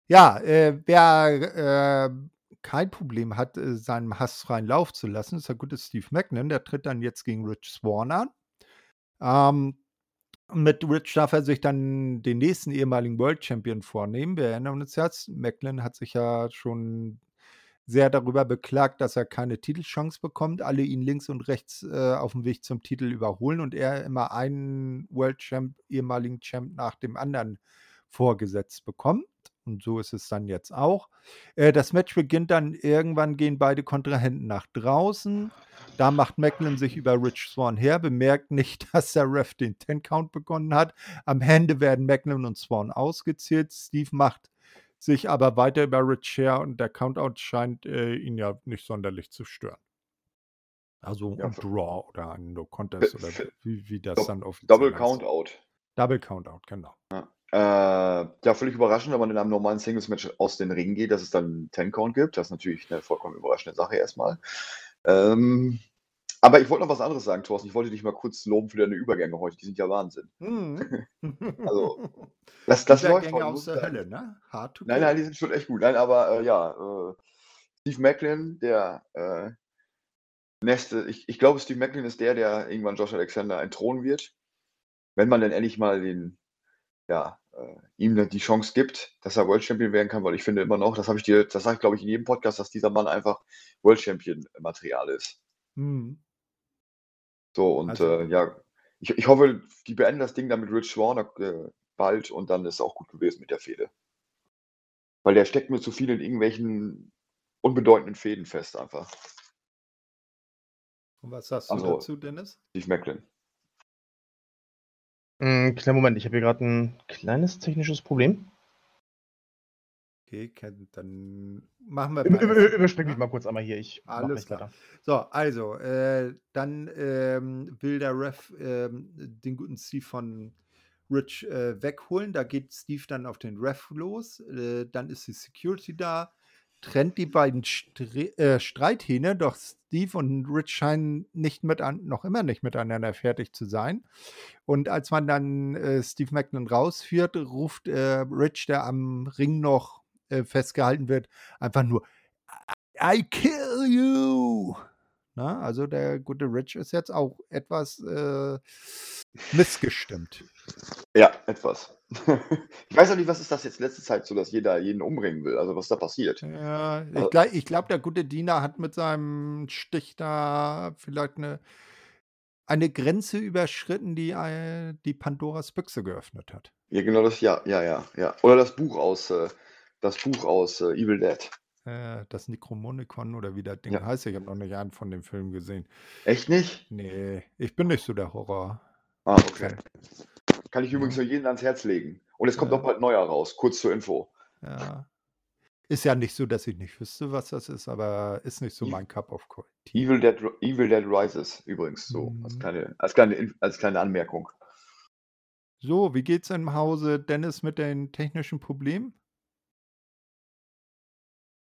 Ja, äh, wer äh, kein Problem hat, äh, seinem Hass freien Lauf zu lassen, ist der gute Steve Macklin. Der tritt dann jetzt gegen Rich Swan an. Ähm, mit Rich darf er sich dann den nächsten ehemaligen World Champion vornehmen. Wir erinnern uns jetzt, Macklin hat sich ja schon sehr darüber beklagt, dass er keine Titelchance bekommt, alle ihn links und rechts äh, auf dem Weg zum Titel überholen und er immer einen World Champ, ehemaligen Champ nach dem anderen vorgesetzt bekommt. Und so ist es dann jetzt auch. Äh, das Match beginnt dann irgendwann, gehen beide Kontrahenten nach draußen. Da macht Macklin sich über Rich Swan her, bemerkt nicht, [laughs] dass der Ref den Ten-Count begonnen hat. Am Ende werden Macklin und Swan ausgezählt. Steve macht sich aber weiter über Rich her und der Countout scheint äh, ihn ja nicht sonderlich zu stören. Also Ja, ein Draw oder ein No Contest oder wie, wie das dann offiziell Double heißt. Countout. Double Countout, genau. Äh, ja, völlig überraschend, wenn man in einem normalen Singles-Match aus den Ring geht, dass es dann einen Ten-Count gibt. Das ist natürlich eine vollkommen überraschende Sache erstmal. Ähm, aber ich wollte noch was anderes sagen, Thorsten. Ich wollte dich mal kurz loben für deine Übergänge heute. Die sind ja Wahnsinn. Mhm. [laughs] Also, [laughs] Das, das läuft Übergänge heute, aus der. Hölle, ne? Hard to Nein, nein, die sind schon echt gut. Nein, aber äh, ja, äh, Steve Macklin, der äh, nächste, ich, ich glaube, Steve Macklin ist der, der irgendwann Josh Alexander entthronen wird. Wenn man dann endlich mal den, ja, äh, ihm dann die Chance gibt, dass er World Champion werden kann, weil ich finde immer noch, das habe ich dir, das sage ich glaube ich in jedem Podcast, dass dieser Mann einfach World Champion Material ist. Mhm. So, und Also- äh, ja, ich, ich hoffe, die beenden das Ding dann mit Rich Swan äh, bald und dann ist es auch gut gewesen mit der Fehde. Weil der steckt mir zu viel in irgendwelchen unbedeutenden Fäden fest, einfach. Und was sagst du Also- dazu, Dennis? Steve Macklin. Mm, kleinen Moment, ich habe hier gerade ein kleines technisches Problem. Okay, dann machen wir Über, mal über, erst- überspring mich mal kurz einmal hier. Ich Alles klar. weiter. So, also, äh, dann ähm, will der Ref ähm, den guten Steve von Rich äh, wegholen. Da geht Steve dann auf den Ref los. Äh, dann ist die Security da, trennt die beiden Stre äh, Streithähne, doch Steve und Rich scheinen nicht mit an, noch immer nicht miteinander fertig zu sein. Und als man dann äh, Steve Macklin rausführt, ruft äh, Rich, der am Ring noch äh, festgehalten wird, einfach nur I kill you. Na, also der gute Rich ist jetzt auch etwas äh, missgestimmt. Ja, etwas. [laughs] ich weiß auch nicht, was ist das jetzt letzte Zeit so, dass jeder jeden umbringen will. Also was da passiert. Ja, ich Also- glaube, glaub, der gute Diener hat mit seinem Stich da vielleicht eine, eine Grenze überschritten, die äh, die Pandoras Büchse geöffnet hat. Ja, genau das, ja, ja, ja, ja. Oder das Buch aus, äh, das Buch aus äh, Evil Dead. Äh, das Necromonicon oder wie das Ding Ja. heißt. Ich habe noch nicht einen von dem Film gesehen. Echt nicht? Nee, ich bin nicht so der Horror. Ah, okay. Kann ich Ja. übrigens nur jedem ans Herz legen. Und es kommt Ja. noch bald neuer raus, kurz zur Info. Ja. Ist ja nicht so, dass ich nicht wüsste, was das ist, aber ist nicht so Eve- mein Cup of Tea. Evil Dead, Evil Dead Rises übrigens so, als Mhm. kleine, als kleine, In- als kleine Anmerkung. So, wie geht's im Hause Dennis mit den technischen Problemen?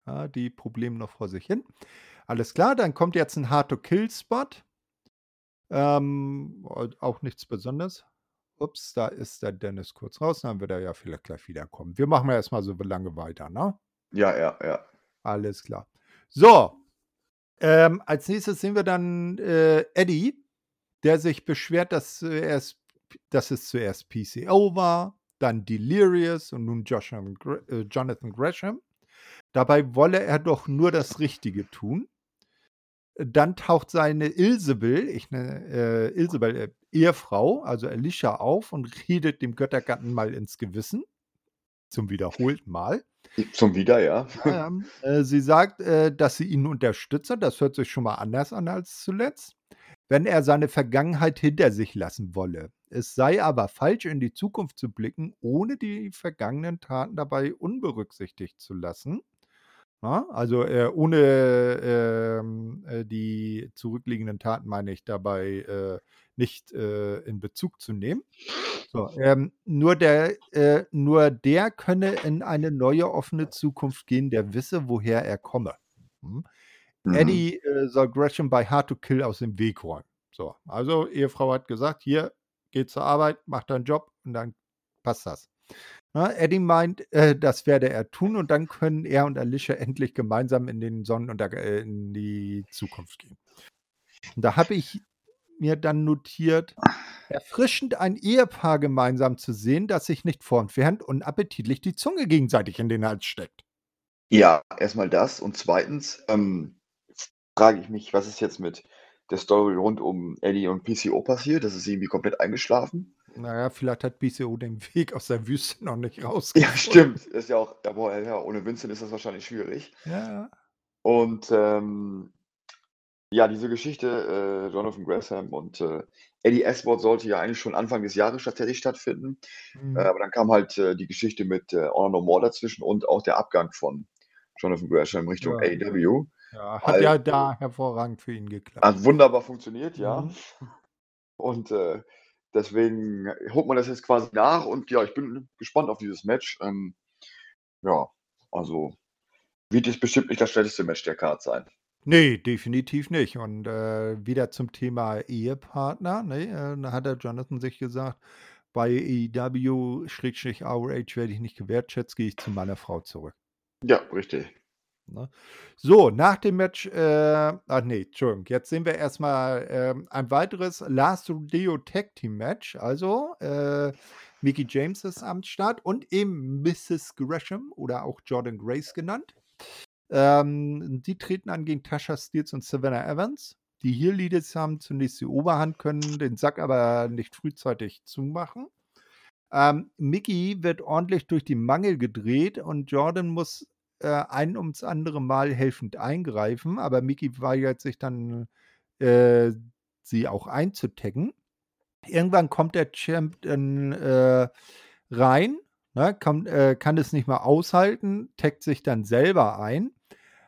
Ja, die Probleme noch vor sich hin. Alles klar, dann kommt jetzt ein Hard-to-Kill-Spot. Ähm, auch nichts Besonderes. Ups, da ist der Dennis kurz raus, dann wird er ja vielleicht gleich wiederkommen. Wir machen erstmal so lange weiter, ne? Ja, ja, ja. Alles klar. So, ähm, als nächstes sehen wir dann äh, Eddie, der sich beschwert, dass, zuerst, dass es zuerst PCO war, dann Delirious und nun Gre- äh, Jonathan Gresham. Dabei wolle er doch nur das Richtige tun. Dann taucht seine Ilsebel, ich nenne äh, Ilsebel, äh, Ehefrau, also Alicia, auf und redet dem Göttergatten mal ins Gewissen. Zum wiederholten Mal. Zum Wieder, ja. Ähm, äh, sie sagt, äh, dass sie ihn unterstütze. Das hört sich schon mal anders an als zuletzt. Wenn er seine Vergangenheit hinter sich lassen wolle. Es sei aber falsch, in die Zukunft zu blicken, ohne die vergangenen Taten dabei unberücksichtigt zu lassen. Ja, also äh, ohne ähm, äh, die zurückliegenden Taten, meine ich, dabei äh, nicht äh, in Bezug zu nehmen. So, ähm, nur, der, äh, nur der könne in eine neue offene Zukunft gehen, der wisse, woher er komme. Hm? Mhm. Eddie soll Gresham bei Hard to Kill aus dem Weg räumen. So, also Ehefrau hat gesagt, hier, geh zur Arbeit, mach deinen Job und dann passt das. Ne, Eddie meint, äh, das werde er tun und dann können er und Alicia endlich gemeinsam in den Sonnenunter äh, in die Zukunft gehen. Und da habe ich mir dann notiert, erfrischend ein Ehepaar gemeinsam zu sehen, das sich nicht fortwährend und appetitlich die Zunge gegenseitig in den Hals steckt. Ja, erstmal das. Und zweitens ähm, frage ich mich, was ist jetzt mit der Story rund um Eddie und PCO passiert? Das ist irgendwie komplett eingeschlafen. Naja, vielleicht hat BCO den Weg aus der Wüste noch nicht [laughs] Ja, rausgefunden. stimmt. Ist ja auch, aber ja, ohne Vincent ist das wahrscheinlich schwierig. Ja. Und ähm, ja, diese Geschichte, äh, Jonathan Gresham und äh, Eddie Aswad sollte ja eigentlich schon Anfang des Jahres tatsächlich stattfinden. Mhm. Äh, aber dann kam halt äh, die Geschichte mit äh, Honor No More dazwischen und auch der Abgang von Jonathan Gresham Richtung Ja. AEW. Ja, hat ja Also- da hervorragend für ihn geklappt. Hat wunderbar funktioniert, ja. Mhm. Und äh, deswegen holt man das jetzt quasi nach und ja, ich bin gespannt auf dieses Match. Ähm, ja, also wird es bestimmt nicht das schlechteste Match der Card sein. Nee, definitiv nicht. Und äh, wieder zum Thema Ehepartner. Ne? Äh, da hat der Jonathan sich gesagt, bei E AEW-RH werde ich nicht gewertschätzt, gehe ich zu meiner Frau zurück. Ja, richtig. Ne? So, nach dem Match, äh, ach nee, Entschuldigung, jetzt sehen wir erstmal ähm, ein weiteres Last Rodeo Tag Team Match. Also, äh, Mickey James ist am Start und eben Mrs. Gresham oder auch Jordan Grace genannt. Ähm, die treten an gegen Tasha Steels und Savannah Evans. Die hier Leaders haben zunächst die Oberhand, können den Sack aber nicht frühzeitig zumachen. Ähm, Mickey wird ordentlich durch die Mangel gedreht und Jordan muss äh, ein ums andere Mal helfend eingreifen, aber Mickey weigert sich dann, äh, sie auch einzutaggen. Irgendwann kommt der Champ dann äh, rein, ne, kommt, äh, kann es nicht mehr aushalten, taggt sich dann selber ein.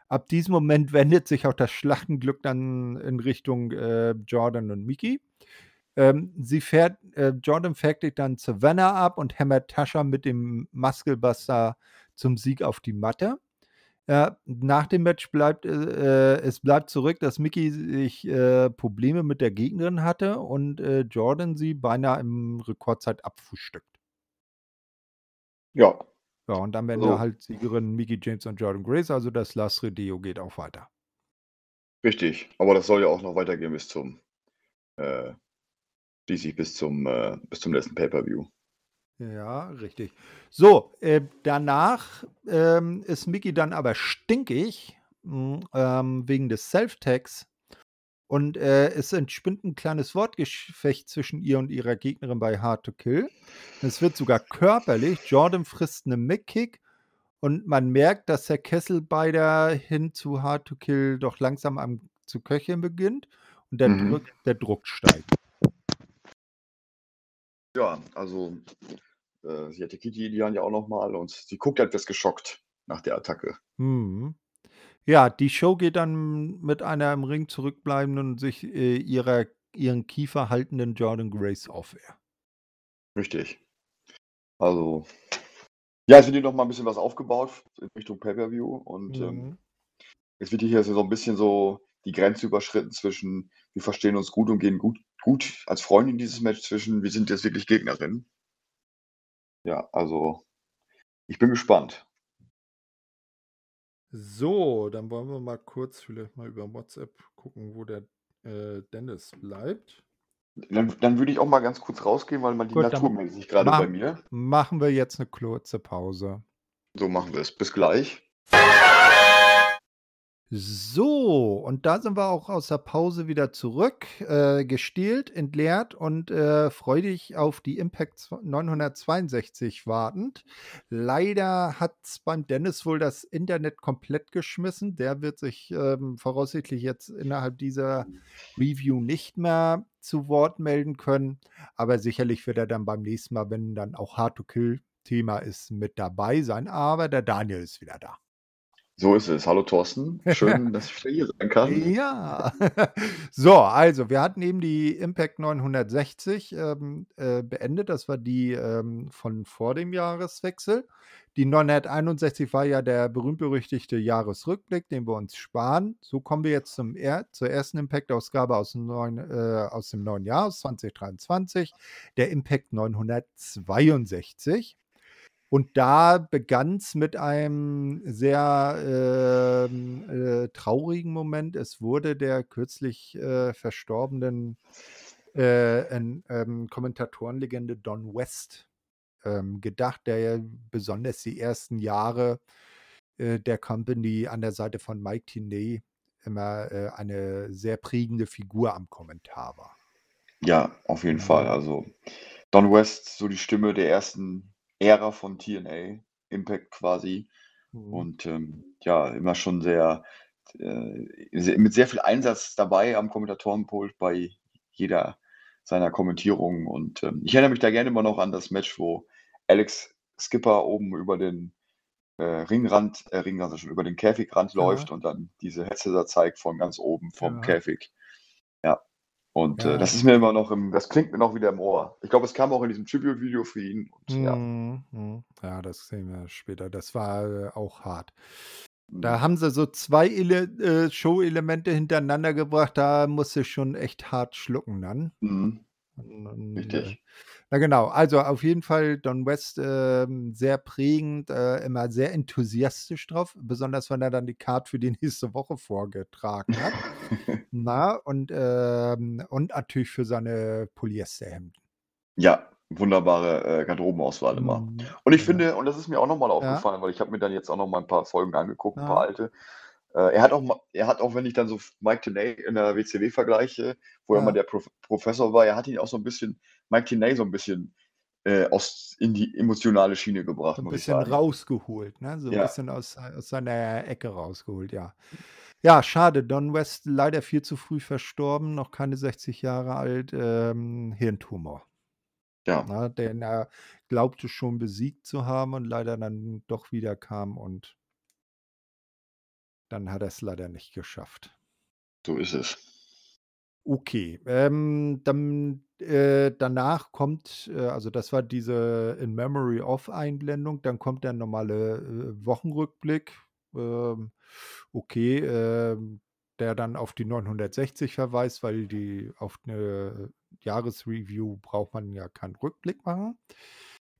Ab diesem Moment wendet sich auch das Schlachtenglück dann in Richtung äh, Jordan und Mickey. Ähm, sie fährt, äh, Jordan fertigt dann Savannah ab und hämmert Tascha mit dem Muskelbuster zum Sieg auf die Matte. Äh, nach dem Match bleibt äh, es bleibt zurück, dass Mickey sich äh, Probleme mit der Gegnerin hatte und äh, Jordan sie beinahe im Rekordzeit abfrühstückt. Ja, Ja, und am Ende So. halt Siegerin Mickey James und Jordan Grace, also das Last Rodeo geht auch weiter. richtig. Aber das soll ja auch noch weitergehen bis zum äh, schließlich bis zum äh, bis zum letzten Pay-Per-View. Ja, richtig. So, äh, danach ähm, ist Mickey dann aber stinkig mh, ähm, wegen des Self-Tags. Und äh, es entspinnt ein kleines Wortgefecht zwischen ihr und ihrer Gegnerin bei Hard to Kill. Es wird sogar körperlich. Jordan frisst eine Mick-Kick und man merkt, dass der Kesselbeider hin zu Hard to Kill doch langsam am, zu köcheln beginnt und der, Mhm. Druck, der Druck steigt. Ja, also äh, sie hatte Kitty Ilian ja auch nochmal und sie guckt etwas geschockt nach der Attacke. Mhm. Ja, die Show geht dann mit einer im Ring zurückbleibenden und sich äh, ihrer, ihren Kiefer haltenden Jordan Grace auf. Richtig. Also, ja, es wird hier noch mal ein bisschen was aufgebaut in Richtung Pay-Per-View und ähm, Mhm. es wird hier so ein bisschen so die Grenze überschritten zwischen, wir verstehen uns gut und gehen gut, gut als Freunde in dieses Match zwischen, wir sind jetzt wirklich Gegnerinnen. Ja, also, ich bin gespannt. So, dann wollen wir mal kurz vielleicht mal über WhatsApp gucken, wo der äh, Dennis bleibt. Dann, dann würde ich auch mal ganz kurz rausgehen, weil man die Gut, Natur meldet sich gerade bei mir. Machen wir jetzt eine kurze Pause. So machen wir es. Bis gleich. So, und da sind wir auch aus der Pause wieder zurück, äh, gestielt, entleert und äh, freudig auf die Impact 962 wartend. Leider hat beim Dennis wohl das Internet komplett geschmissen. Der wird sich ähm, voraussichtlich jetzt innerhalb dieser Review nicht mehr zu Wort melden können. Aber sicherlich wird er dann beim nächsten Mal, wenn dann auch Hard to Kill Thema ist, mit dabei sein. Aber der Daniel ist wieder da. So ist es. Hallo Thorsten. Schön, [laughs] dass ich wieder hier sein kann. Ja. [laughs] so, also wir hatten eben die Impact 960 ähm, äh, beendet. Das war die ähm, von vor dem Jahreswechsel. Die 961 war ja der berühmt-berüchtigte Jahresrückblick, den wir uns sparen. So kommen wir jetzt zum er zur ersten Impact-Ausgabe aus, dem neuen, äh, aus dem neuen Jahr, aus 2023, der Impact 962. Und da begann es mit einem sehr ähm, äh, traurigen Moment. Es wurde der kürzlich äh, verstorbenen äh, ähm, Kommentatorenlegende Don West ähm, gedacht, der ja besonders die ersten Jahre äh, der Company an der Seite von Mike Tinay immer äh, eine sehr prägende Figur am Kommentar war. Ja, auf jeden Fall. Also Don West, so die Stimme der ersten Ära von TNA, Impact quasi. Mhm. Und ähm, ja, immer schon sehr, äh, mit sehr viel Einsatz dabei am Kommentatorenpult bei jeder seiner Kommentierungen. Und ähm, ich erinnere mich da gerne immer noch an das Match, wo Alex Skipper oben über den äh, Ringrand, äh, Ringrand, ich schon, über den Käfigrand Ja. läuft und dann diese Hetze da zeigt von ganz oben vom Ja. Käfig. Ja. Und Ja. äh, das ist mir immer noch im, das klingt mir noch wieder im Ohr. Ich glaube, es kam auch in diesem Tribute-Video für ihn. Und, ja. Mhm, mhm. Ja, das sehen wir später. Das war äh, auch hart. Mhm. Da haben sie so zwei Ele äh, Show-Elemente hintereinander gebracht, da musste ich schon echt hart schlucken dann. Mhm. Und, und, äh, Richtig. Na genau, also auf jeden Fall Don West ähm, sehr prägend, äh, immer sehr enthusiastisch drauf, besonders wenn er dann die Card für die [laughs] nächste Woche vorgetragen hat. [laughs] Na, und, ähm, und natürlich für seine Polyesterhemden. Ja, wunderbare äh, Garderobenauswahl immer. Mhm, Und ich ja. finde, und das ist mir auch nochmal Ja. aufgefallen, weil ich habe mir dann jetzt auch noch mal ein paar Folgen angeguckt, ein paar Ja. alte. Äh, er hat auch, er hat auch, wenn ich dann so Mike Tenay in der WCW vergleiche, wo er Ja. mal der Prof Professor war, er hat ihn auch so ein bisschen, Mike Tenay so ein bisschen äh, aus, in die emotionale Schiene gebracht, So ein bisschen rausgeholt, ne? So ein Ja. bisschen aus, aus seiner Ecke rausgeholt, ja. Ja, schade. Don West leider viel zu früh verstorben, noch keine 60 Jahre alt, ähm, Hirntumor. Ja, Ne? Den er glaubte schon besiegt zu haben und leider dann doch wieder kam und dann hat er es leider nicht geschafft. so ist es. Okay, ähm, dann äh, danach kommt, äh, also das war diese In Memory of Einblendung, dann kommt der normale äh, Wochenrückblick. Ähm, okay, ähm, der dann auf die 960 verweist, weil die auf eine Jahresreview braucht man ja keinen Rückblick machen.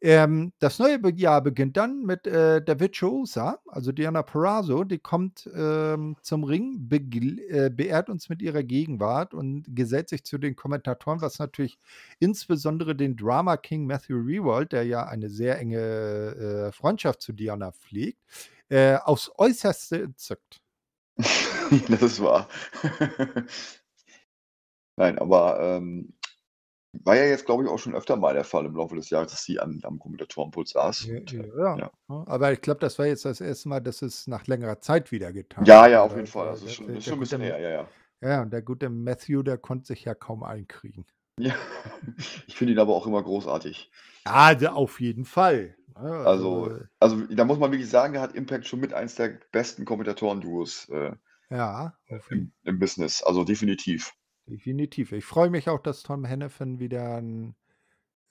Ähm, das neue Be Jahr beginnt dann mit äh, der Virtuosa, also Diana Perazzo, die kommt ähm, zum Ring, begl- äh, beehrt uns mit ihrer Gegenwart und gesellt sich zu den Kommentatoren, was natürlich insbesondere den Drama King Matthew Rewald, der ja eine sehr enge äh, Freundschaft zu Diana pflegt, äh, aufs Äußerste entzückt. [laughs] das wahr. [laughs] Nein, aber ähm, war ja jetzt, glaube ich, auch schon öfter mal der Fall im Laufe des Jahres, dass sie an, am Kommentatorenpult saß. Ja, Und, äh, ja, ja. aber ich glaube, das war jetzt das erste Mal, dass es nach längerer Zeit wieder getan Ja, hat. ja, auf jeden Fall. Das ist der, schon, das ist schon ein bisschen her, ja, ja. ja, und der gute Matthew, der konnte sich ja kaum einkriegen. Ja, ich finde ihn aber auch immer großartig. Ja, der auf jeden Fall. ne, Also, Also, also da muss man wirklich sagen, er hat Impact schon mit eins der besten Kommentatoren-Duos äh, ja, jeden im, im Business. Also definitiv. Definitiv. Ich freue mich auch, dass Tom Hennepin wieder einen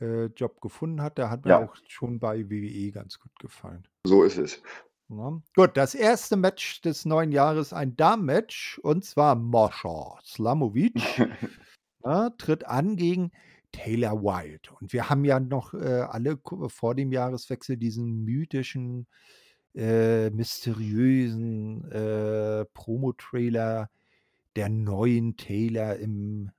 äh, Job gefunden hat. Der hat mir Ja, auch schon bei WWE ganz gut gefallen. so ist es. Ja. Gut, das erste Match des neuen Jahres, ein Damen-Match, und zwar Moscha Slamovic [laughs] ja, tritt an gegen Taylor Wilde. Und wir haben ja noch äh, alle vor dem Jahreswechsel diesen mythischen, äh, mysteriösen äh, Promo-Trailer der neuen Taylor im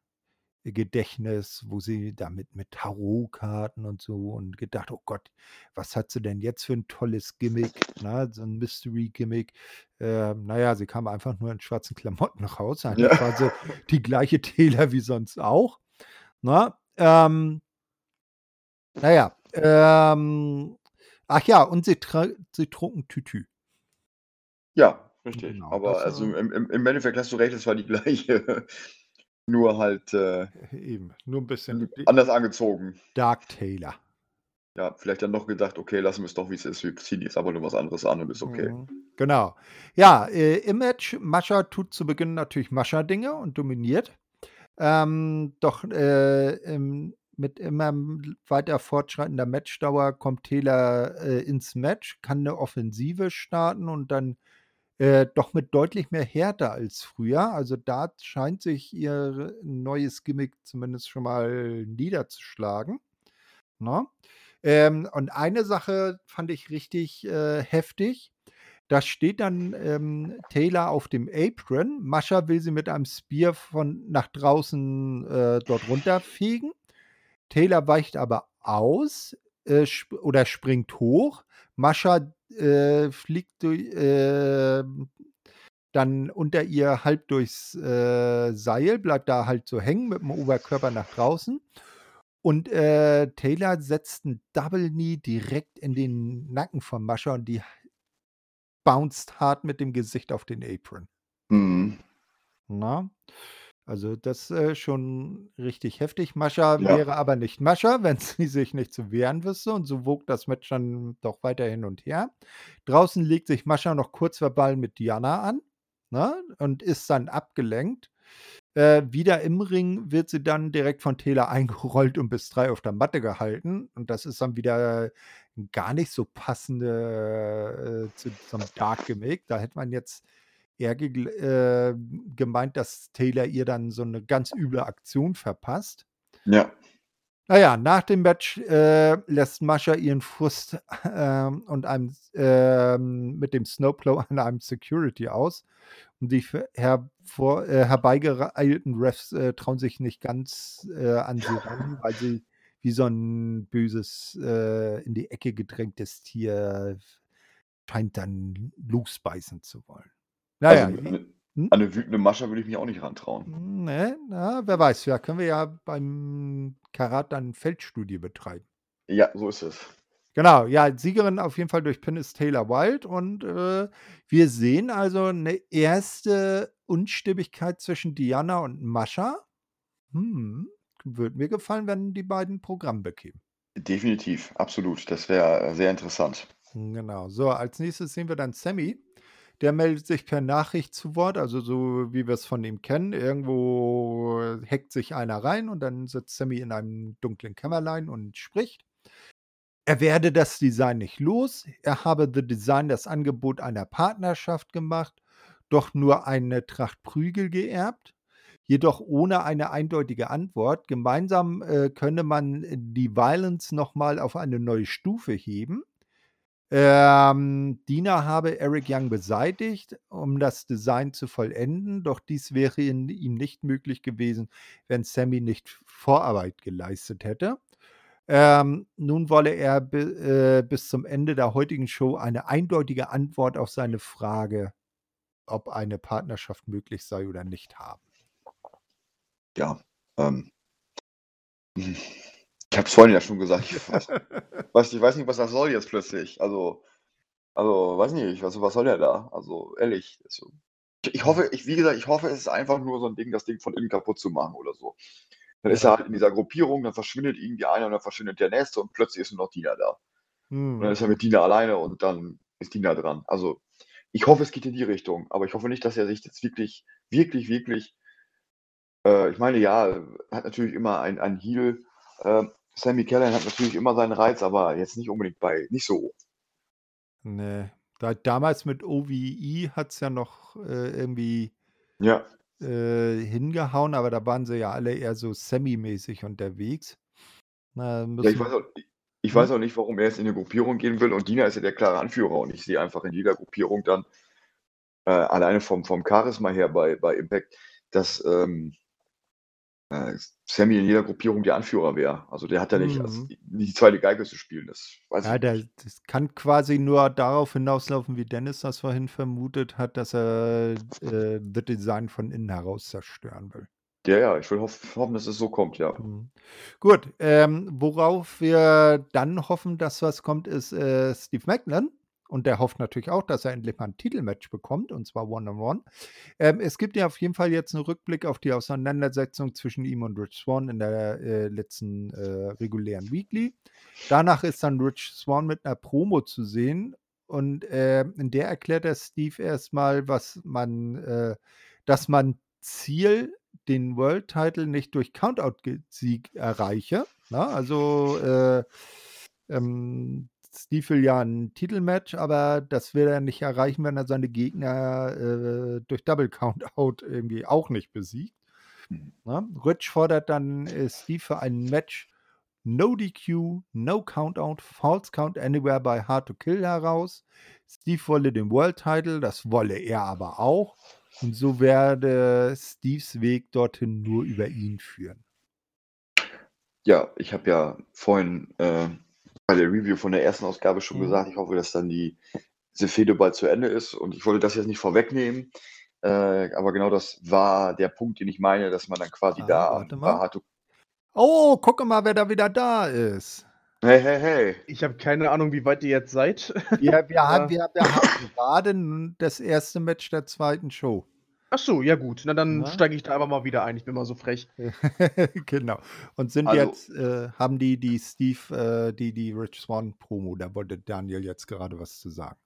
Gedächtnis, wo sie damit mit Tarotkarten und so und gedacht, oh Gott, was hat sie denn jetzt für ein tolles Gimmick, na, so ein Mystery-Gimmick. Ähm, naja, sie kam einfach nur in schwarzen Klamotten raus. Eigentlich Ja. war sie die gleiche [laughs] Taylor wie sonst auch. Na, ähm, naja, ähm, ach ja, und sie, sie trug ein Tütü. Ja, richtig. Genau, Aber das also war im, im, im Endeffekt hast du recht, es war die [laughs] gleiche, nur halt äh, eben nur ein bisschen anders angezogen. Dark Taylor. Ja, vielleicht dann noch gedacht, okay, lassen wir es doch, wie es ist. Wir ziehen jetzt aber nur was anderes an und ist okay. Mhm. Genau. Ja, äh, im Match, Mascha tut zu Beginn natürlich Mascha-Dinge und dominiert. Ähm, doch äh, im, mit immer weiter fortschreitender Matchdauer kommt Taylor äh, ins Match, kann eine Offensive starten und dann äh, doch mit deutlich mehr Härte als früher. Also da scheint sich ihr neues Gimmick zumindest schon mal niederzuschlagen. Ne? Ähm, und eine Sache fand ich richtig äh, heftig. Da steht dann ähm, Taylor auf dem Apron. Mascha will sie mit einem Spear von nach draußen äh, dort runterfegen. Taylor weicht aber aus äh, sp oder springt hoch. Mascha äh, fliegt durch, äh, dann unter ihr halb durchs äh, Seil, bleibt da halt so hängen mit dem Oberkörper nach draußen. Und äh, Taylor setzt ein Double Knee direkt in den Nacken von Mascha und die bounced hart mit dem Gesicht auf den Apron. Mhm. Na? Also das äh, schon richtig heftig. Mascha Ja. wäre aber nicht Mascha, wenn [laughs] sie sich nicht zu wehren wüsste. Und so wog das Match dann doch weiter hin und her. Draußen legt sich Mascha noch kurz verbal mit Diana an ne? und ist dann abgelenkt. Äh, wieder im Ring wird sie dann direkt von Taylor [laughs] eingerollt und bis drei auf der Matte gehalten. Und das ist dann wieder gar nicht so passende äh, zu einem Dark Gimmick. Da hätte man jetzt eher äh, gemeint, dass Taylor ihr dann so eine ganz üble Aktion verpasst. Ja. Naja, nach dem Match äh, lässt Mascha ihren Frust ähm, und einem, ähm, mit dem Snowplow an einem Security aus. Und die für- hervor, äh, herbeigeeilten Refs äh, trauen sich nicht ganz äh, an sie ran, weil sie wie so ein böses, äh, in die Ecke gedrängtes Tier scheint dann losbeißen zu wollen. Naja, also, hm? an eine wütende Mascha würde ich mich auch nicht rantrauen. Ne, na, wer weiß, ja, können wir ja beim Karat dann Feldstudie betreiben. Ja, so ist es. Genau, ja, Siegerin auf jeden Fall durch Pin ist Taylor Wild und äh, wir sehen also eine erste Unstimmigkeit zwischen Diana und Mascha. Hm, würde mir gefallen, wenn die beiden Programm bekämen. Definitiv, absolut. Das wäre sehr interessant. Genau. So, als nächstes sehen wir dann Sammy. Der meldet sich per Nachricht zu Wort, also so wie wir es von ihm kennen. Irgendwo hackt sich einer rein und dann sitzt Sammy in einem dunklen Kämmerlein und spricht. Er werde das Design nicht los. Er habe The Design das Angebot einer Partnerschaft gemacht, doch nur eine Tracht Prügel geerbt. Jedoch ohne eine eindeutige Antwort. Gemeinsam äh, könne man die Violence nochmal auf eine neue Stufe heben. Ähm, Dina habe Eric Young beseitigt, um das Design zu vollenden, doch dies wäre in, ihm nicht möglich gewesen, wenn Sammy nicht Vorarbeit geleistet hätte. Ähm, nun wolle er bi äh, bis zum Ende der heutigen Show eine eindeutige Antwort auf seine Frage, ob eine Partnerschaft möglich sei oder nicht haben. Ja. Ähm, ich habe es vorhin ja schon gesagt. Ich [laughs] weiß, weiß, ich weiß nicht, was das soll jetzt plötzlich. Also, also weiß nicht, was, was soll der da? Also, ehrlich. Also, ich, ich hoffe, ich, wie gesagt, ich hoffe, es ist einfach nur so ein Ding, das Ding von innen kaputt zu machen oder so. Dann ist er halt in dieser Gruppierung, dann verschwindet irgendwie einer und dann verschwindet der nächste und plötzlich ist nur noch Dina da. Und dann Hm. ist er mit Dina alleine und dann ist Dina dran. Also, ich hoffe, es geht in die Richtung, aber ich hoffe nicht, dass er sich jetzt wirklich, wirklich, wirklich, äh, ich meine, ja, hat natürlich immer ein, ein Heal. Äh, Sammy Callahan hat natürlich immer seinen Reiz, aber jetzt nicht unbedingt bei, nicht so. Ne, da damals mit OVE hat es ja noch äh, irgendwie Ja, äh, hingehauen, aber da waren sie ja alle eher so semi-mäßig unterwegs. Na, ja ich, weiß auch, ich hm? weiß auch nicht, warum er jetzt in eine Gruppierung gehen will und Dina ist ja der klare Anführer und ich sehe einfach in jeder Gruppierung dann, äh, alleine vom, vom Charisma her bei, bei Impact, dass ähm, äh, Sammy in jeder Gruppierung der Anführer wäre. Also der hat ja nicht, als, Mhm. die zweite Geige zu spielen. Das Ja, der, nicht. das kann quasi nur darauf hinauslaufen, wie Dennis das vorhin vermutet hat, dass er äh, The Design von innen heraus zerstören will. Ja, ja, ich will hoff, hoffen, dass es so kommt, ja. Mhm. Gut, ähm, worauf wir dann hoffen, dass was kommt, ist äh, Steve Macklin. Und der hofft natürlich auch, dass er endlich mal ein Titelmatch bekommt, und zwar One-on-One. Ähm, es gibt ja auf jeden Fall jetzt einen Rückblick auf die Auseinandersetzung zwischen ihm und Rich Swan in der äh, letzten äh, regulären Weekly. Danach ist dann Rich Swan mit einer Promo zu sehen. Und äh, in der erklärt er Steve erstmal, was man, äh, dass man Ziel den World Title nicht durch Countout-Sieg erreiche. Na, also äh, ähm, Steve will ja ein Titelmatch, aber das will er nicht erreichen, wenn er seine Gegner äh, durch Double Countout [laughs] irgendwie auch nicht besiegt. Mhm. Na? Rich fordert dann äh, Steve für ein Match No DQ, No Countout, False Count Anywhere bei Hard to Kill heraus. Steve wolle den World Title, das wolle er aber auch. Und so werde Steves Weg dorthin nur über ihn führen. Ja, ich habe ja vorhin äh, bei der Review von der ersten Ausgabe schon Mhm. gesagt, ich hoffe, dass dann die diese Fehde bald zu Ende ist und ich wollte das jetzt nicht vorwegnehmen, äh, aber genau das war der Punkt, den ich meine, dass man dann quasi Ah, da to Oh, guck mal, wer da wieder da ist. Hey, hey, hey. Ich habe keine Ahnung, wie weit ihr jetzt seid. Wir, wir, [laughs] haben, Ja. wir, wir haben gerade das erste Match der zweiten Show. Ach so, ja gut. Na dann Ja. steige ich da einfach mal wieder ein. Ich bin mal so frech. [laughs] genau. Und sind Also- jetzt, äh, haben die die Steve, äh, die die Rich Swan Promo, da wollte Daniel jetzt gerade was zu sagen.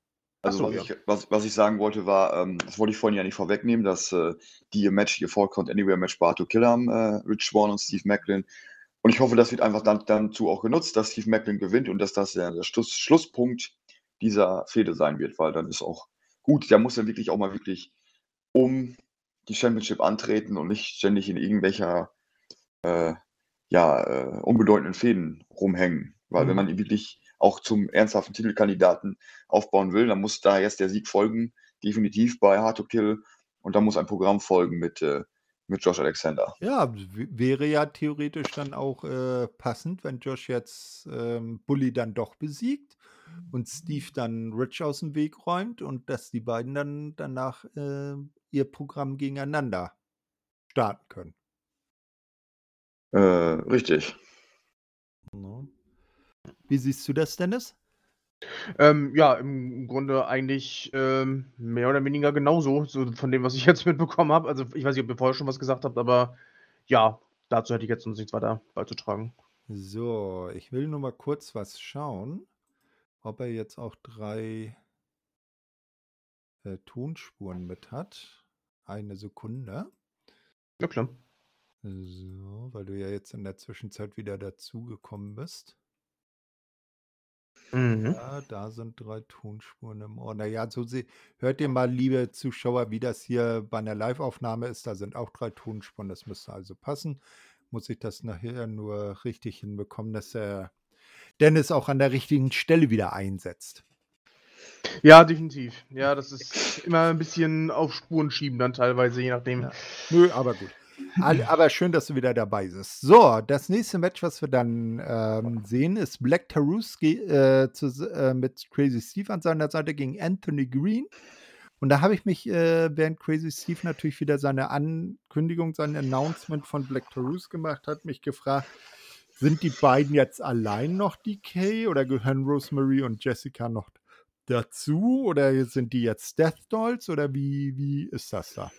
Also Ach so, was, ja. ich, was, was ich sagen wollte war, ähm, das wollte ich vorhin ja nicht vorwegnehmen, dass äh, die ihr Match, ihr Fall Count Anywhere Match Hard to Kill haben, äh, Rich Swan und Steve Macklin. Und ich hoffe, das wird einfach dann dazu auch genutzt, dass Steve Macklin gewinnt und dass das ja der Schluss, Schlusspunkt dieser Fehde sein wird, weil dann ist auch gut, der muss dann wirklich auch mal wirklich um die Championship antreten und nicht ständig in irgendwelcher äh, ja, äh, unbedeutenden Fäden rumhängen. Weil wenn Mhm. man ihn wirklich auch zum ernsthaften Titelkandidaten aufbauen will, dann muss da jetzt der Sieg folgen, definitiv bei Hard to Kill. Und da muss ein Programm folgen mit, äh, mit Josh Alexander. Ja, wäre ja theoretisch dann auch äh, passend, wenn Josh jetzt ähm, Bully dann doch besiegt und Steve dann Rich aus dem Weg räumt und dass die beiden dann danach äh, ihr Programm gegeneinander starten können. Äh, richtig. Wie siehst du das, Dennis? Ähm, ja, im Grunde eigentlich ähm, mehr oder weniger genauso, so von dem, was ich [laughs] jetzt mitbekommen habe. Also ich weiß nicht, ob ihr vorher schon was gesagt habt, aber ja, dazu hätte ich jetzt uns nichts weiter beizutragen. So, ich will nur mal kurz was schauen, ob er jetzt auch drei äh, Tonspuren mit hat. Eine Sekunde. Ja, klar. So, weil du ja jetzt in der Zwischenzeit wieder dazugekommen bist. Mhm. Ja, da sind drei Tonspuren im Ohr. Naja, so sie, hört ihr mal, liebe Zuschauer, wie das hier bei einer Live-Aufnahme ist. Da sind auch drei Tonspuren. Das müsste also passen. Muss ich das nachher nur richtig hinbekommen, dass der Dennis auch an der richtigen Stelle wieder einsetzt. Ja, definitiv. Ja, das ist immer ein bisschen auf Spuren schieben dann teilweise, je nachdem. Ja. Nö, aber gut. [laughs] Aber schön, dass du wieder dabei bist. So, das nächste Match, was wir dann ähm, sehen, ist Black Taurus ge- äh, äh, mit Crazy Steve an seiner Seite gegen Anthony Green. Und da habe ich mich, äh, während Crazy Steve natürlich wieder seine Ankündigung, sein Announcement von Black Taurus gemacht hat, mich gefragt, sind die beiden jetzt allein noch DK oder gehören Rosemary und Jessica noch dazu? Oder sind die jetzt Death Dolls oder wie, wie ist das da?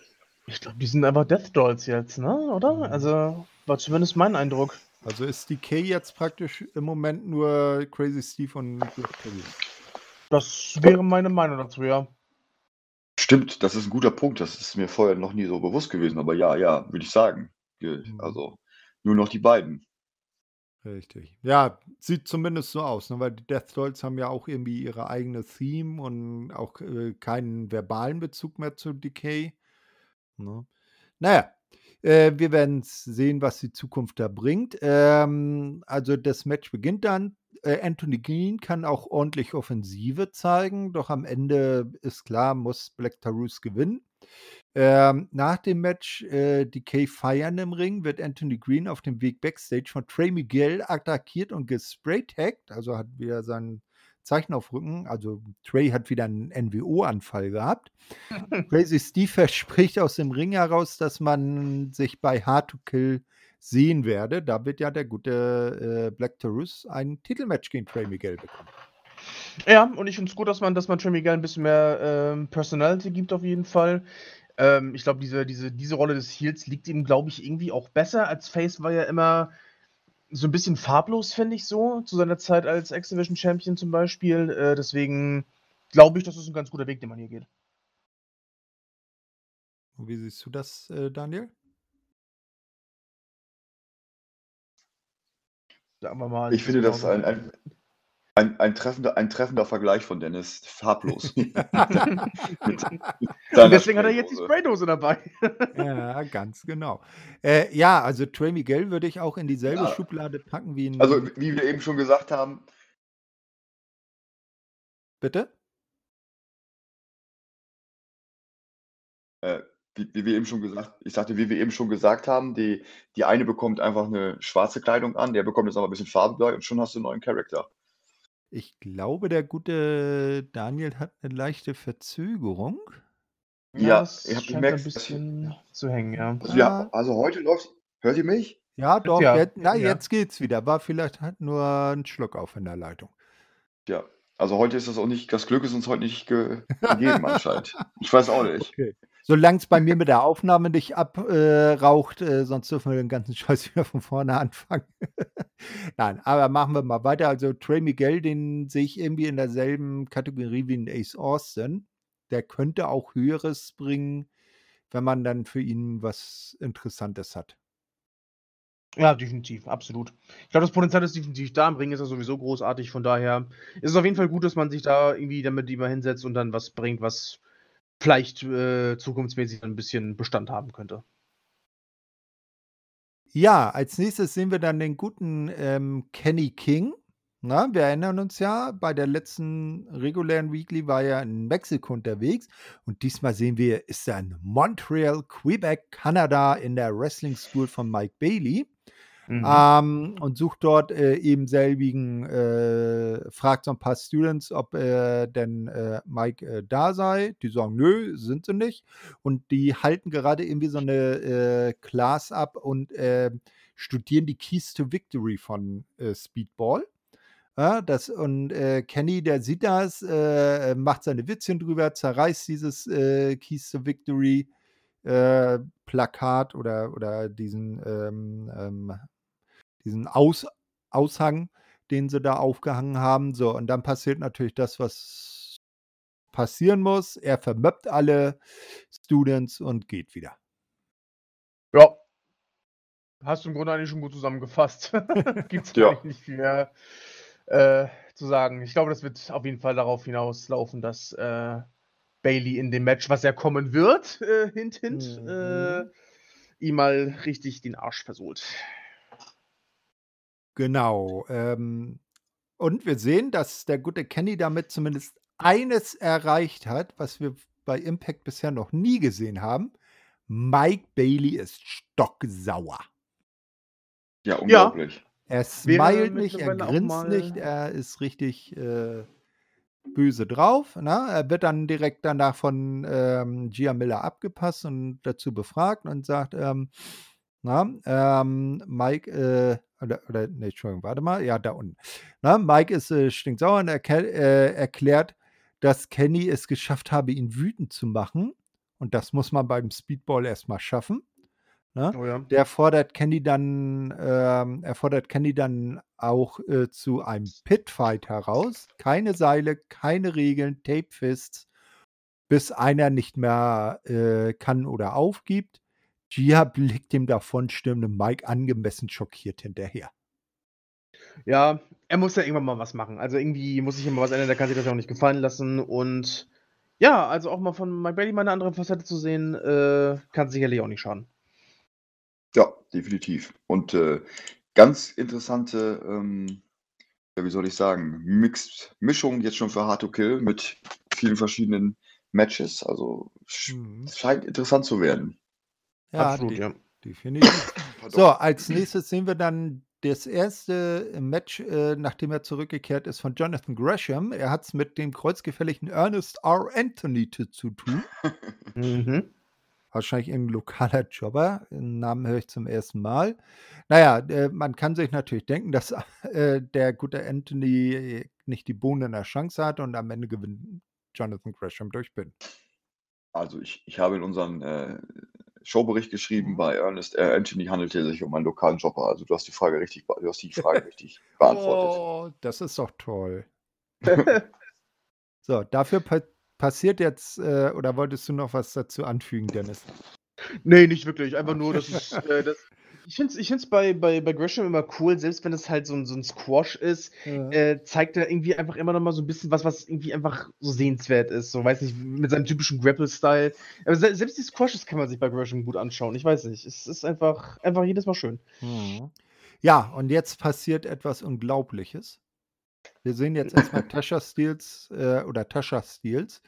Ich glaube, die sind einfach Death Dolls jetzt, ne? Oder? Mhm. Also, war zumindest mein Eindruck. Also ist DK jetzt praktisch im Moment nur Crazy Steve und Taurus. Das wäre meine Meinung dazu, ja. Stimmt, das ist ein guter Punkt. Das ist mir vorher noch nie so bewusst gewesen. Aber ja, ja, würde ich sagen. Ge- Mhm. Also nur noch die beiden. Richtig. Ja, sieht zumindest so aus, ne? weil die Death Dolls haben ja auch irgendwie ihre eigene Theme und auch äh, keinen verbalen Bezug mehr zu Decay. Ne? Naja, äh, wir werden sehen, was die Zukunft da bringt. Ähm, also das Match beginnt dann. Äh, Anthony Green kann auch ordentlich Offensive zeigen, doch am Ende ist klar, muss Black Taurus gewinnen. Ähm, nach dem Match äh, Decay feiern im Ring, wird Anthony Green auf dem Weg Backstage von Trey Miguel attackiert und gespraytaggt, also hat wieder sein Zeichen auf Rücken, also Trey hat wieder einen NWO-Anfall gehabt. [laughs] Crazy Steve verspricht aus dem Ring heraus, dass man sich bei Hard to Kill sehen werde. Da wird ja der gute äh, Black Taurus ein Titelmatch gegen Trey Miguel bekommen. Ja, und ich finde es gut, dass man, dass man Trey Miguel ein bisschen mehr ähm, Personality gibt, auf jeden Fall. Ähm, ich glaube, diese, diese, diese Rolle des Heels liegt ihm, glaube ich, irgendwie auch besser. Als Face war er immer so ein bisschen farblos, finde ich so, zu seiner Zeit als X-Division Champion zum Beispiel. Äh, deswegen glaube ich, das ist ein ganz guter Weg, den man hier geht. Wie siehst du das, äh, Daniel? Sagen wir mal. Ich finde das ein, ein Ein, ein, treffender, ein treffender Vergleich von Dennis. Farblos. [laughs] mit, mit deswegen hat er jetzt die Spraydose dabei. [laughs] ja, ganz genau. Äh, ja, also Trey Miguel würde ich auch in dieselbe ja. Schublade packen wie ein. Also, wie wir eben schon gesagt haben. Bitte? Äh, wie, wie, wir eben schon gesagt, ich sagte, wie wir eben schon gesagt haben, die, die eine bekommt einfach eine schwarze Kleidung an, der bekommt jetzt aber ein bisschen Farbe und schon hast du einen neuen Charakter. Ich glaube, der gute Daniel hat eine leichte Verzögerung. Ja, das ich habe gemerkt, ein bisschen zu hängen, ja. Also, ja, also heute läuft. Hört ihr mich? Ja, doch. Ja, jetzt, na, ja. jetzt geht's wieder. War vielleicht halt nur ein Schluck auf in der Leitung. Ja, also heute ist das auch nicht, das Glück ist uns heute nicht ge [laughs] gegeben anscheinend. Ich weiß auch nicht. Okay. Solange es bei mir mit der Aufnahme nicht abraucht, äh, äh, sonst dürfen wir den ganzen [laughs] Scheiß wieder von vorne anfangen. [laughs] Nein, aber machen wir mal weiter. Also Trey Miguel, den sehe ich irgendwie in derselben Kategorie wie ein Ace Austin. Der könnte auch Höheres bringen, wenn man dann für ihn was Interessantes hat. Ja, definitiv, absolut. Ich glaube, das Potenzial ist definitiv da. Im Ring ist er sowieso großartig. Von daher ist es auf jeden Fall gut, dass man sich da irgendwie damit lieber hinsetzt und dann was bringt, was vielleicht äh, zukunftsmäßig ein bisschen Bestand haben könnte. Ja, als nächstes sehen wir dann den guten ähm, Kenny King. Na, wir erinnern uns ja, bei der letzten regulären Weekly war er in Mexiko unterwegs und diesmal sehen wir, ist er in Montreal, Quebec, Kanada in der Wrestling School von Mike Bailey. Mhm. Ähm, und sucht dort äh, eben selbigen, äh, fragt so ein paar Students, ob äh, denn äh, Mike äh, da sei. Die sagen, nö, sind sie nicht. Und die halten gerade irgendwie so eine äh, Class ab und studieren die Keys to Victory von Speedball. Ja, das, und Kenny, der sieht das, macht seine Witzchen drüber, zerreißt dieses Keys to Victory Plakat oder, oder diesen ähm, ähm, diesen Aus, Aushang, den sie da aufgehangen haben. So, und dann passiert natürlich das, was passieren muss. Er vermöppt alle Students und geht wieder. Ja. Hast du im Grunde eigentlich schon gut zusammengefasst. [laughs] Gibt es ja. nicht viel mehr äh, zu sagen. Ich glaube, das wird auf jeden Fall darauf hinauslaufen, dass äh, Bailey in dem Match, was ja kommen wird, äh, hint, hint, mhm. Äh, ihm mal richtig den Arsch versohlt. Genau. Ähm, und wir sehen, dass der gute Kenny damit zumindest eines erreicht hat, was wir bei Impact bisher noch nie gesehen haben. Mike Bailey ist stocksauer. Ja, unglaublich. Ja. Er smilet nicht, er grinst nicht, er ist richtig äh, böse drauf. Na? Ne? Er wird dann direkt danach von ähm, Gia Miller abgepasst und dazu befragt und sagt, ähm, na, ähm, Mike, äh, oder, oder nee, Entschuldigung, warte mal, ja, da unten. Na, Mike ist äh, stinksauer und erke, äh, erklärt, dass Kenny es geschafft habe, ihn wütend zu machen. Und das muss man beim Speedball erstmal schaffen. Ne? Oh ja. Der fordert Kenny dann, ähm, er fordert Kenny dann auch äh, zu einem Pitfight heraus. Keine Seile, keine Regeln, Tape Fists, bis einer nicht mehr äh, kann oder aufgibt. Gia blickt dem davonstürmenden Mike angemessen schockiert hinterher. Ja, er muss ja irgendwann mal was machen. Also irgendwie muss sich immer was ändern, der kann sich das ja auch nicht gefallen lassen. Und ja, also auch mal von Mike Bailey mal eine andere Facette zu sehen, äh, kann sicherlich auch nicht schaden. Ja, definitiv. Und äh, ganz interessante, ähm, wie soll ich sagen, Mixed Mischung jetzt schon für Hard to Kill mit vielen verschiedenen Matches. Also mhm. scheint interessant zu werden. Ja, Absolut, de ja. definitiv. [coughs] so, als nächstes sehen wir dann das erste Match, äh, nachdem er zurückgekehrt ist, von Jonathan Gresham. Er hat es mit dem kreuzgefälligen Ernest R. Anthony zu tun. [laughs] mhm. Wahrscheinlich ein lokaler Jobber. Den Namen höre ich zum ersten Mal. Naja, äh, man kann sich natürlich denken, dass äh, der gute Anthony nicht die Bohnen in der Chance hat und am Ende gewinnt Jonathan Gresham durch Pin. Also ich, ich habe in unseren äh, Showbericht geschrieben, mhm. bei Ernest äh, Anthony handelte sich um einen lokalen Jobber. Also du hast die Frage richtig, du hast die Frage [laughs] richtig beantwortet. Oh, das ist doch toll. [laughs] so, dafür pa passiert jetzt, äh, oder wolltest du noch was dazu anfügen, Dennis? Nee, nicht wirklich. Einfach nur, dass, [laughs] es, äh, dass, Ich finde es ich find's bei, bei, bei Gresham immer cool, selbst wenn es halt so ein, so ein Squash ist, Ja. äh, zeigt er irgendwie einfach immer noch mal so ein bisschen was, was irgendwie einfach so sehenswert ist. So, weiß nicht, mit seinem typischen Grapple-Style. Aber se selbst die Squashes kann man sich bei Gresham gut anschauen. Ich weiß nicht. Es ist einfach, einfach jedes Mal schön. Mhm. Ja, und jetzt passiert etwas Unglaubliches. Wir sehen jetzt erstmal [laughs] Tasha Steels äh, oder Tasha Steels,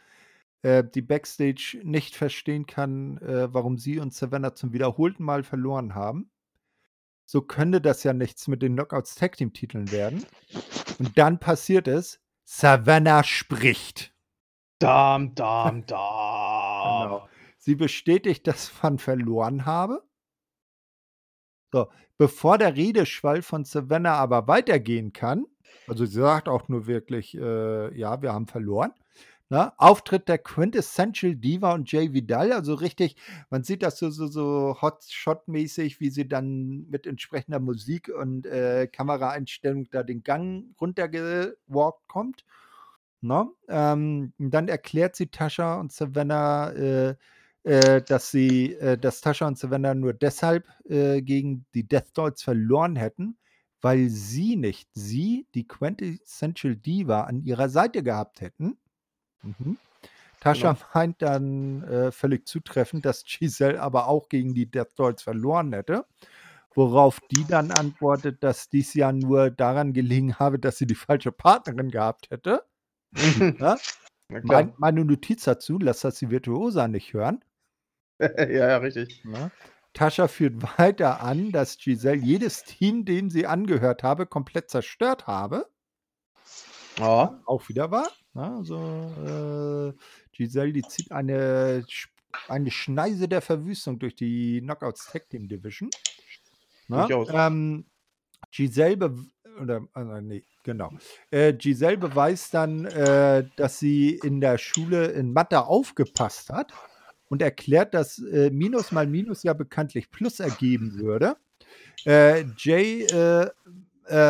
äh, die Backstage nicht verstehen kann, äh, warum sie und Savannah zum wiederholten Mal verloren haben. So könnte das ja nichts mit den Knockouts Tag Team Titeln werden. Und dann passiert es, Savannah spricht. Dam, dam, [laughs] dam. Genau. Sie bestätigt, dass man verloren habe. So, bevor der Redeschwall von Savannah aber weitergehen kann, also sie sagt auch nur wirklich, äh, ja, wir haben verloren. Ne? Auftritt der Quintessential Diva und Jay Vidal, also richtig, man sieht das so, so, so Hotshot-mäßig, wie sie dann mit entsprechender Musik und äh, Kameraeinstellung da den Gang runtergewalkt kommt. Ne? Ähm, dann erklärt sie Tascha und Savannah, äh, äh, dass sie, äh, dass Tascha und Savannah nur deshalb äh, gegen die Death Dolls verloren hätten, weil sie nicht sie, die Quintessential Diva, an ihrer Seite gehabt hätten. Mhm. Tascha Genau. meint dann äh, völlig zutreffend, dass Giselle aber auch gegen die Death Dolls verloren hätte. Worauf die dann antwortet, dass dies ja nur daran gelegen habe, dass sie die falsche Partnerin gehabt hätte. [laughs] Ja? Mein, meine Notiz dazu, lass das die Virtuosa nicht hören. [laughs] ja, ja, richtig. Ne? Tascha führt weiter an, dass Giselle jedes Team, dem sie angehört habe, komplett zerstört habe. Ja. Auch wieder wahr. Ne? Also, äh, Giselle, die zieht eine, eine Schneise der Verwüstung durch die Knockouts Tag Team Division. Ne? Durchaus. Ähm, Giselle, be oder, äh, nee, genau. Äh, Giselle beweist dann, äh, dass sie in der Schule in Mathe aufgepasst hat und erklärt, dass äh, Minus mal Minus ja bekanntlich Plus ergeben würde. Äh, Jay äh,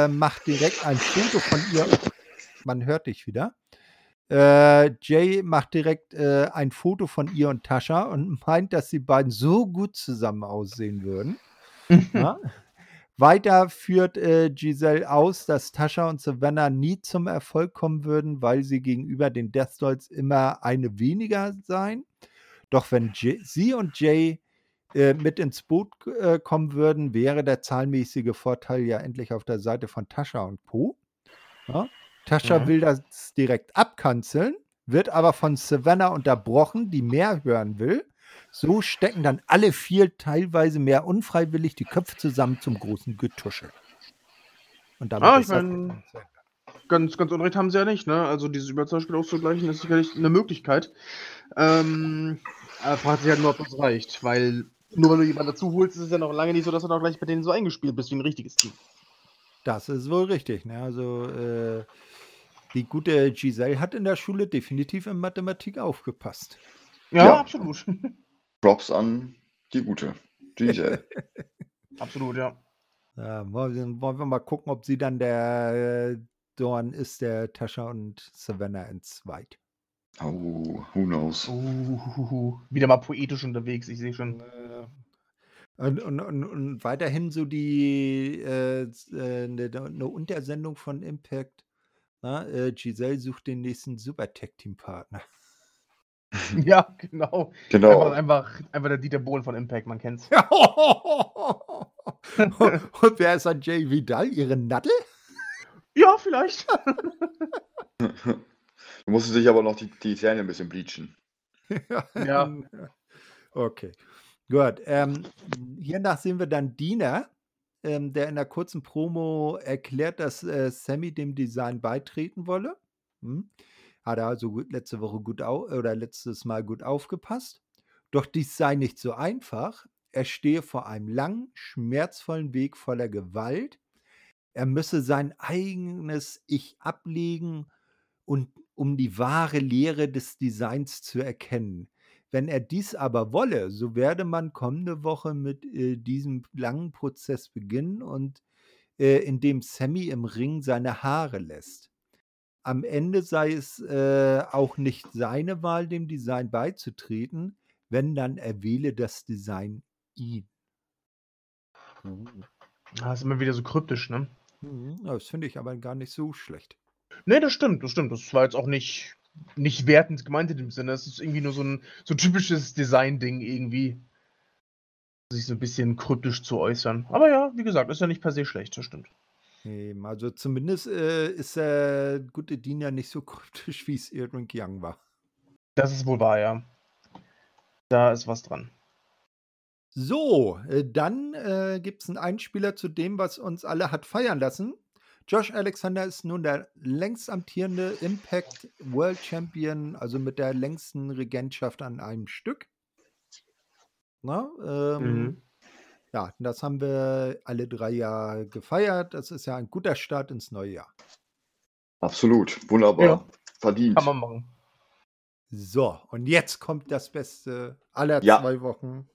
macht direkt ein Foto von ihr. Man hört dich wieder. Äh, Jay macht direkt äh, ein Foto von ihr und Tascha und [laughs] meint, dass die beiden so gut zusammen aussehen würden. Ja? [laughs] Weiter führt äh, Giselle aus, dass Tascha und Savannah nie zum Erfolg kommen würden, weil sie gegenüber den Death Dolls immer eine weniger seien. Doch wenn J sie und Jay äh, mit ins Boot äh, kommen würden, wäre der zahlenmäßige Vorteil ja endlich auf der Seite von Tascha und Po. Ja? Tascha Mhm. will das direkt abkanzeln, wird aber von Savannah unterbrochen, die mehr hören will. So stecken dann alle vier teilweise mehr unfreiwillig die Köpfe zusammen zum großen Getuschel. Und damit Ah, ist ich das mein- Segment zu Ende. Ganz, ganz unrecht haben sie ja nicht, ne? Also dieses Überzahlspiel auszugleichen ist sicherlich eine Möglichkeit. Ähm, aber fragt sich halt nur, ob das reicht, weil nur weil du jemanden dazu holst, ist es ja noch lange nicht so, dass du auch gleich bei denen so eingespielt bist wie ein richtiges Team. Das ist wohl richtig. Ne? Also äh, die gute Giselle hat in der Schule definitiv in Mathematik aufgepasst. Ja, Ja. absolut. [laughs] Props an die gute Giselle. [laughs] absolut, ja. Ja, wollen, wir- wollen wir mal gucken, ob sie dann der äh, Dorn ist, der Tascha und Savannah entzweit. oh, who knows? Uh, wieder mal poetisch unterwegs, ich sehe schon. Äh, Und, und, und, und weiterhin so die äh, s- äh, eine ne Untersendung von Impact. Na, äh, Giselle sucht den nächsten Super Tag Team Partner. [laughs] Ja, genau. Genau. Einfach, einfach, einfach der Dieter Bohlen von Impact, man kennt's. [laughs] und wer ist dann Jay Vidal? Ihre Nattel? Ja, vielleicht. [laughs] Du musst dich aber noch die, die Zähne ein bisschen bleachen. Ja. Okay. Gut. Ähm, hiernach sehen wir dann Dina, ähm, der in der kurzen Promo erklärt, dass äh, Sammy dem Design beitreten wolle. Hm. Hat er also gut, letzte Woche gut oder letztes Mal gut aufgepasst. Doch dies sei nicht so einfach. Er stehe vor einem langen, schmerzvollen Weg voller Gewalt. Er müsse sein eigenes Ich ablegen und um die wahre Lehre des Designs zu erkennen. Wenn er dies aber wolle, so werde man kommende Woche mit äh, diesem langen Prozess beginnen und äh, indem Sammy im Ring seine Haare lässt. Am Ende sei es äh, auch nicht seine Wahl, dem Design beizutreten, wenn dann erwähle das Design ihn. Ah, ist immer wieder so kryptisch, ne? Mhm, Das finde ich aber gar nicht so schlecht. Ne, das stimmt, das stimmt. Das war jetzt auch nicht, nicht wertend gemeint in dem Sinne. Es ist irgendwie nur so ein so typisches Design-Ding irgendwie. Sich so ein bisschen kryptisch zu äußern. Aber ja, wie gesagt, ist ja nicht per se schlecht, das stimmt. Ähm, Also zumindest äh, ist der gute Dean ja nicht so [laughs] kryptisch, wie es Irwin Young war. Das ist wohl wahr, ja. Da ist was dran. So, äh, dann äh, gibt es einen Einspieler zu dem, was uns alle hat feiern lassen. Josh Alexander ist nun der längst amtierende Impact World Champion, also mit der längsten Regentschaft an einem Stück. Na, ähm, Mhm. Ja, das haben wir alle drei Jahre gefeiert. Das ist ja ein guter Start ins neue Jahr. Absolut. Wunderbar. Ja. Verdient. Kann man machen. So, und jetzt kommt das Beste aller Ja. zwei Wochen.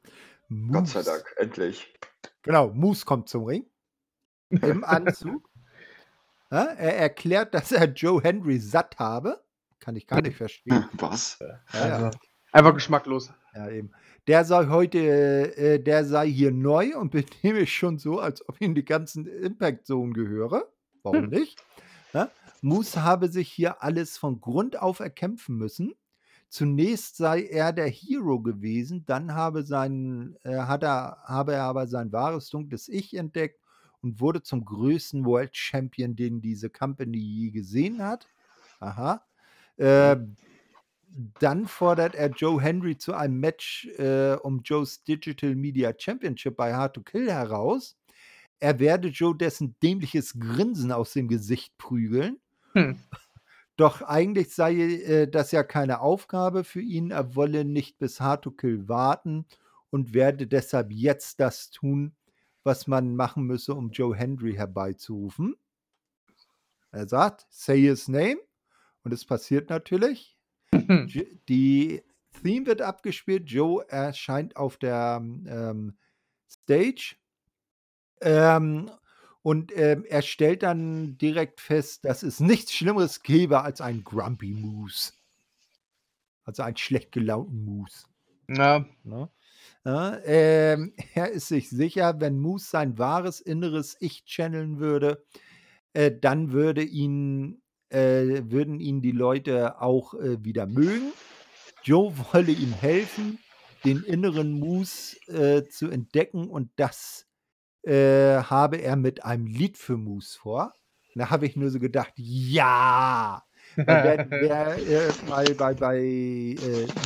Gott sei Moose. Dank. Endlich. Genau, Moose kommt zum Ring. Im Anzug. Ja, er erklärt, dass er Joe Henry satt habe. Kann ich gar nicht verstehen. [laughs] Was? Ja, Also, ja, einfach geschmacklos. ja, eben. Der sei heute, äh, der sei hier neu und benehme ich schon so, als ob ihm die ganzen Impact Zone gehöre. Warum Hm. nicht? Ja? Moose habe sich hier alles von Grund auf erkämpfen müssen. Zunächst sei er der Hero gewesen, dann habe, sein, äh, hat er, habe er aber sein wahres dunkles Ich entdeckt und wurde zum größten World Champion, den diese Company je gesehen hat. Aha. Äh, dann fordert er Joe Henry zu einem Match äh, um Joes Digital Media Championship bei Hard to Kill heraus. Er werde Joe dessen dämliches Grinsen aus dem Gesicht prügeln. Hm. [laughs] Doch eigentlich sei äh, das ja keine Aufgabe für ihn. Er wolle nicht bis Hard to Kill warten und werde deshalb jetzt das tun, was man machen müsse, um Joe Henry herbeizurufen. Er sagt, say his name. Und es passiert natürlich. [laughs] Die Theme wird abgespielt. Joe erscheint auf der ähm, Stage. Ähm, und ähm, er stellt dann direkt fest, dass es nichts Schlimmeres gäbe als ein Grumpy Moose. Also einen schlecht gelaunten Moose. Na, Ne? Ja, ähm, [laughs] er ist sich sicher, wenn Moose sein wahres inneres Ich channeln würde, äh, dann würde ihn, äh, würden ihn die Leute auch äh, wieder mögen. Joe [laughs] wolle ihm helfen, den inneren Moose äh, zu entdecken und das äh, habe er mit einem Lied für Moose vor. Da habe ich nur so gedacht, ja! Wer, wer [laughs] äh, mal bei, bei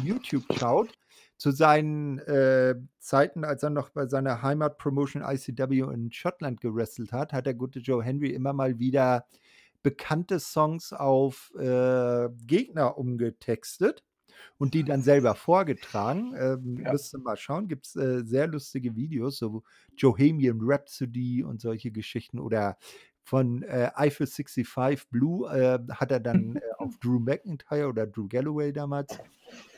YouTube schaut, zu seinen äh, Zeiten, als er noch bei seiner Heimatpromotion ICW in Schottland gewrestelt hat, hat der gute Joe Henry immer mal wieder bekannte Songs auf äh, Gegner umgetextet und die dann selber vorgetragen. Ähm, Ja. Müsst ihr mal schauen, gibt es äh, sehr lustige Videos, so Johamian Rhapsody und solche Geschichten oder von äh, Eiffel 65 Blue äh, hat er dann [laughs] äh, auf Drew McIntyre oder Drew Galloway damals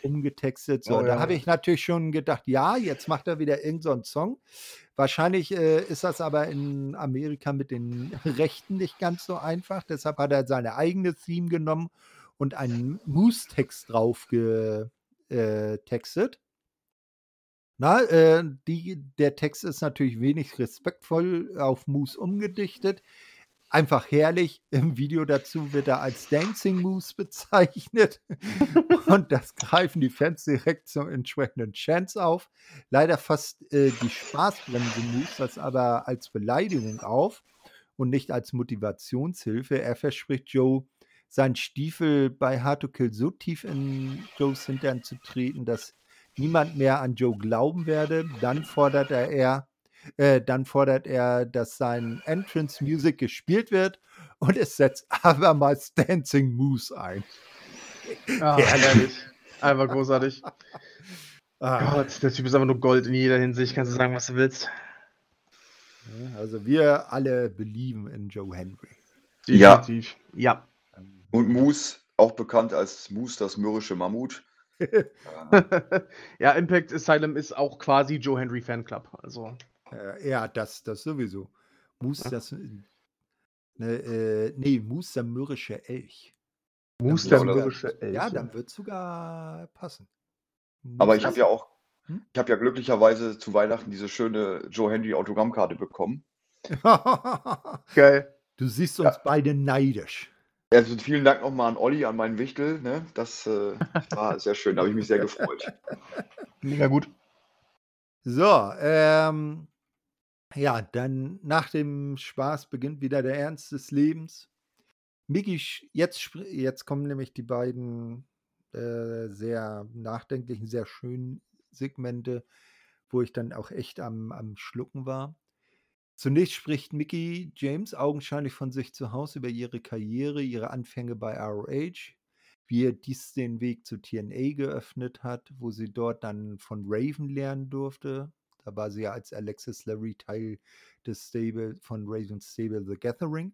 umgetextet. So, Oh da ja. habe ich natürlich schon gedacht, ja, jetzt macht er wieder irgendeinen so Song. Wahrscheinlich äh, ist das aber in Amerika mit den [laughs] Rechten nicht ganz so einfach. Deshalb hat er seine eigene Theme genommen und einen Moose-Text drauf getextet. Na, äh, die, der Text ist natürlich wenig respektvoll auf Moose umgedichtet. Einfach herrlich. Im Video dazu wird er als Dancing Moose bezeichnet. [laughs] Und das greifen die Fans direkt zum entsprechenden Chance auf. Leider fasst äh, die Spaßbremse Moose das aber als Beleidigung auf und nicht als Motivationshilfe. Er verspricht Joe, seinen Stiefel bei Hard to Kill so tief in Joes Hintern zu treten, dass niemand mehr an Joe glauben werde. Dann fordert er, er äh, dann fordert er, dass sein Entrance Music gespielt wird und es setzt [laughs] abermals Dancing Moose ein. ah, herrlich. Einfach großartig. [laughs] Ah, Gott, der Typ ist aber nur Gold in jeder Hinsicht. Kannst du sagen, was du willst. also wir alle belieben in Joe Henry. Ja. Definitiv. Ja. Und Moose, auch bekannt als Moose, das mürrische Mammut. [laughs] Äh, ja, Impact Asylum ist auch quasi Joe Henry Fanclub. Also, Äh, ja, das, das sowieso. Ja. das. Ne, äh, nee, mürrische Elch. Dann der mürrische Elch. Ja, dann wird es sogar passen. aber Moose ich habe ja auch, Hm? Ich habe ja glücklicherweise zu Weihnachten diese schöne Joe Henry Autogrammkarte bekommen. [laughs] Geil. du siehst Ja. uns beide neidisch. Also vielen Dank nochmal an Olli, an meinen Wichtel. Ne? Das äh, war sehr schön, da habe ich mich sehr gefreut. [laughs] Mega gut. So, ähm, ja, dann nach dem Spaß beginnt wieder der Ernst des Lebens. Mickey, jetzt, jetzt kommen nämlich die beiden äh, sehr nachdenklichen, sehr schönen Segmente, wo ich dann auch echt am, am Schlucken war. Zunächst spricht Mickey James augenscheinlich von sich zu Hause über ihre Karriere, ihre Anfänge bei ROH, wie er dies den Weg zu TNA geöffnet hat, wo sie dort dann von Raven lernen durfte. Da war sie ja als Alexis Larry Teil des Stable von Ravens Stable The Gathering.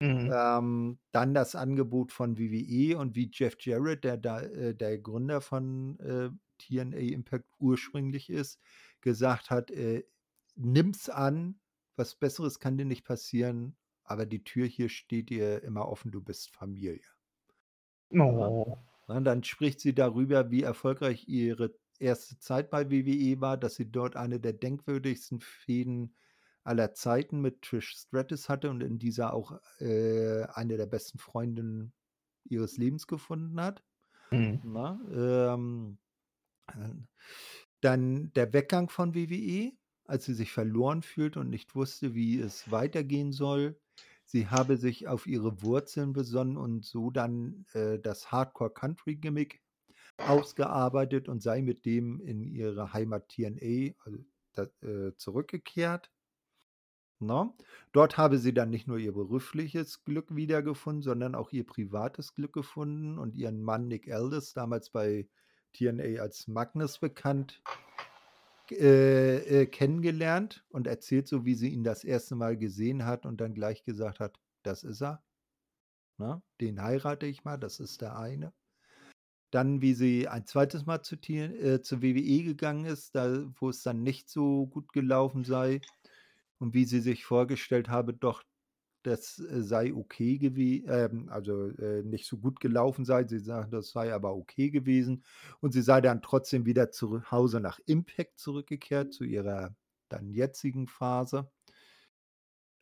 Mhm. Ähm, dann das Angebot von WWE und wie Jeff Jarrett, der, da, äh, der Gründer von äh, TNA Impact ursprünglich ist, gesagt hat, äh, nimm's an, was Besseres kann dir nicht passieren, aber die Tür hier steht dir immer offen, du bist Familie. Oh. Ja, dann spricht sie darüber, wie erfolgreich ihre erste Zeit bei WWE war, dass sie dort eine der denkwürdigsten Fäden aller Zeiten mit Trish Stratus hatte und in dieser auch äh, eine der besten Freundinnen ihres Lebens gefunden hat. Mhm. Na, ähm, äh, dann der Weggang von WWE, als sie sich verloren fühlt und nicht wusste, wie es weitergehen soll. Sie habe sich auf ihre Wurzeln besonnen und so dann äh, das Hardcore-Country-Gimmick ausgearbeitet und sei mit dem in ihre Heimat TNA also, äh, zurückgekehrt. Na? Dort habe sie dann nicht nur ihr berufliches Glück wiedergefunden, sondern auch ihr privates Glück gefunden und ihren Mann Nick Aldis, damals bei TNA als Magnus bekannt, äh, äh, kennengelernt und erzählt so, wie sie ihn das erste Mal gesehen hat und dann gleich gesagt hat, das ist er. Na? Den heirate ich mal, das ist der eine. Dann, wie sie ein zweites Mal zu, äh, zur WWE gegangen ist, da, wo es dann nicht so gut gelaufen sei und wie sie sich vorgestellt habe, doch das äh, sei okay gewesen, ähm, also äh, nicht so gut gelaufen sei. Sie sagt, das sei aber okay gewesen. Und sie sei dann trotzdem wieder zu Hause nach Impact zurückgekehrt, zu ihrer dann jetzigen Phase.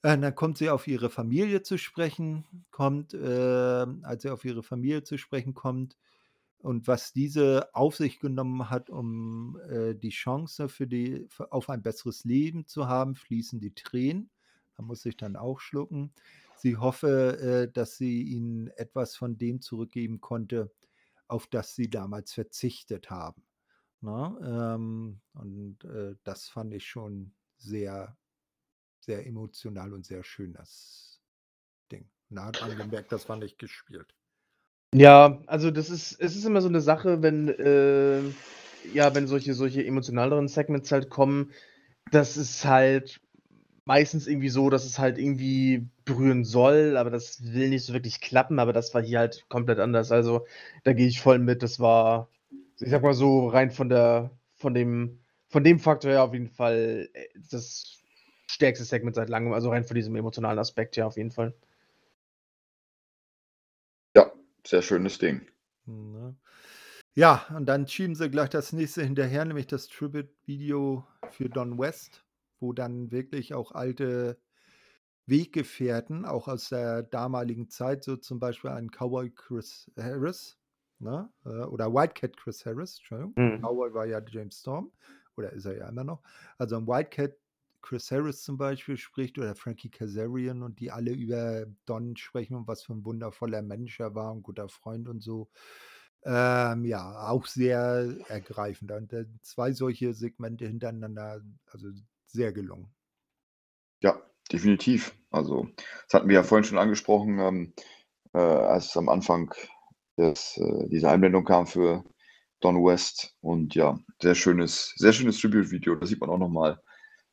Äh, dann kommt sie auf ihre Familie zu sprechen, kommt, äh, als sie auf ihre Familie zu sprechen kommt und was diese auf sich genommen hat, um äh, die Chance für die, für, auf ein besseres Leben zu haben, fließen die Tränen. Da muss ich dann auch schlucken. Sie hoffe, äh, dass sie ihnen etwas von dem zurückgeben konnte, auf das sie damals verzichtet haben. Na, ähm, und äh, das fand ich schon sehr, sehr emotional und sehr schön, das Ding. Na, hat man gemerkt, das war nicht gespielt. Ja, also das ist, es ist immer so eine Sache, wenn, äh, ja, wenn solche, solche emotionaleren Segments halt kommen, das ist halt meistens irgendwie so, dass es halt irgendwie berühren soll, aber das will nicht so wirklich klappen, aber das war hier halt komplett anders. Also da gehe ich voll mit. Das war, ich sag mal so, rein von der, von dem, von dem Faktor her auf jeden Fall äh, das stärkste Segment seit langem, also rein von diesem emotionalen Aspekt her auf jeden Fall. Ja, sehr schönes Ding. Ne? Ja, und dann schieben sie gleich das nächste hinterher, nämlich das Tribute-Video für Don West, wo dann wirklich auch alte Weggefährten, auch aus der damaligen Zeit, so zum Beispiel ein Cowboy Chris Harris, ne? äh, oder Whitecat Chris Harris, Entschuldigung. Mhm. Cowboy war ja James Storm, oder ist er ja immer noch. Also ein Whitecat Chris Harris zum Beispiel spricht oder Frankie Kazarian und die alle über Don sprechen und was für ein wundervoller Mensch er war, ein guter Freund und so. Ähm, ja, auch sehr ergreifend. Und äh, zwei solche Segmente hintereinander, also sehr gelungen. Ja, definitiv. Also, das hatten wir ja vorhin schon angesprochen, ähm, äh, als am Anfang des, äh, diese Einblendung kam für Don West. Und ja, sehr schönes, sehr schönes Tribute-Video. Da sieht man auch nochmal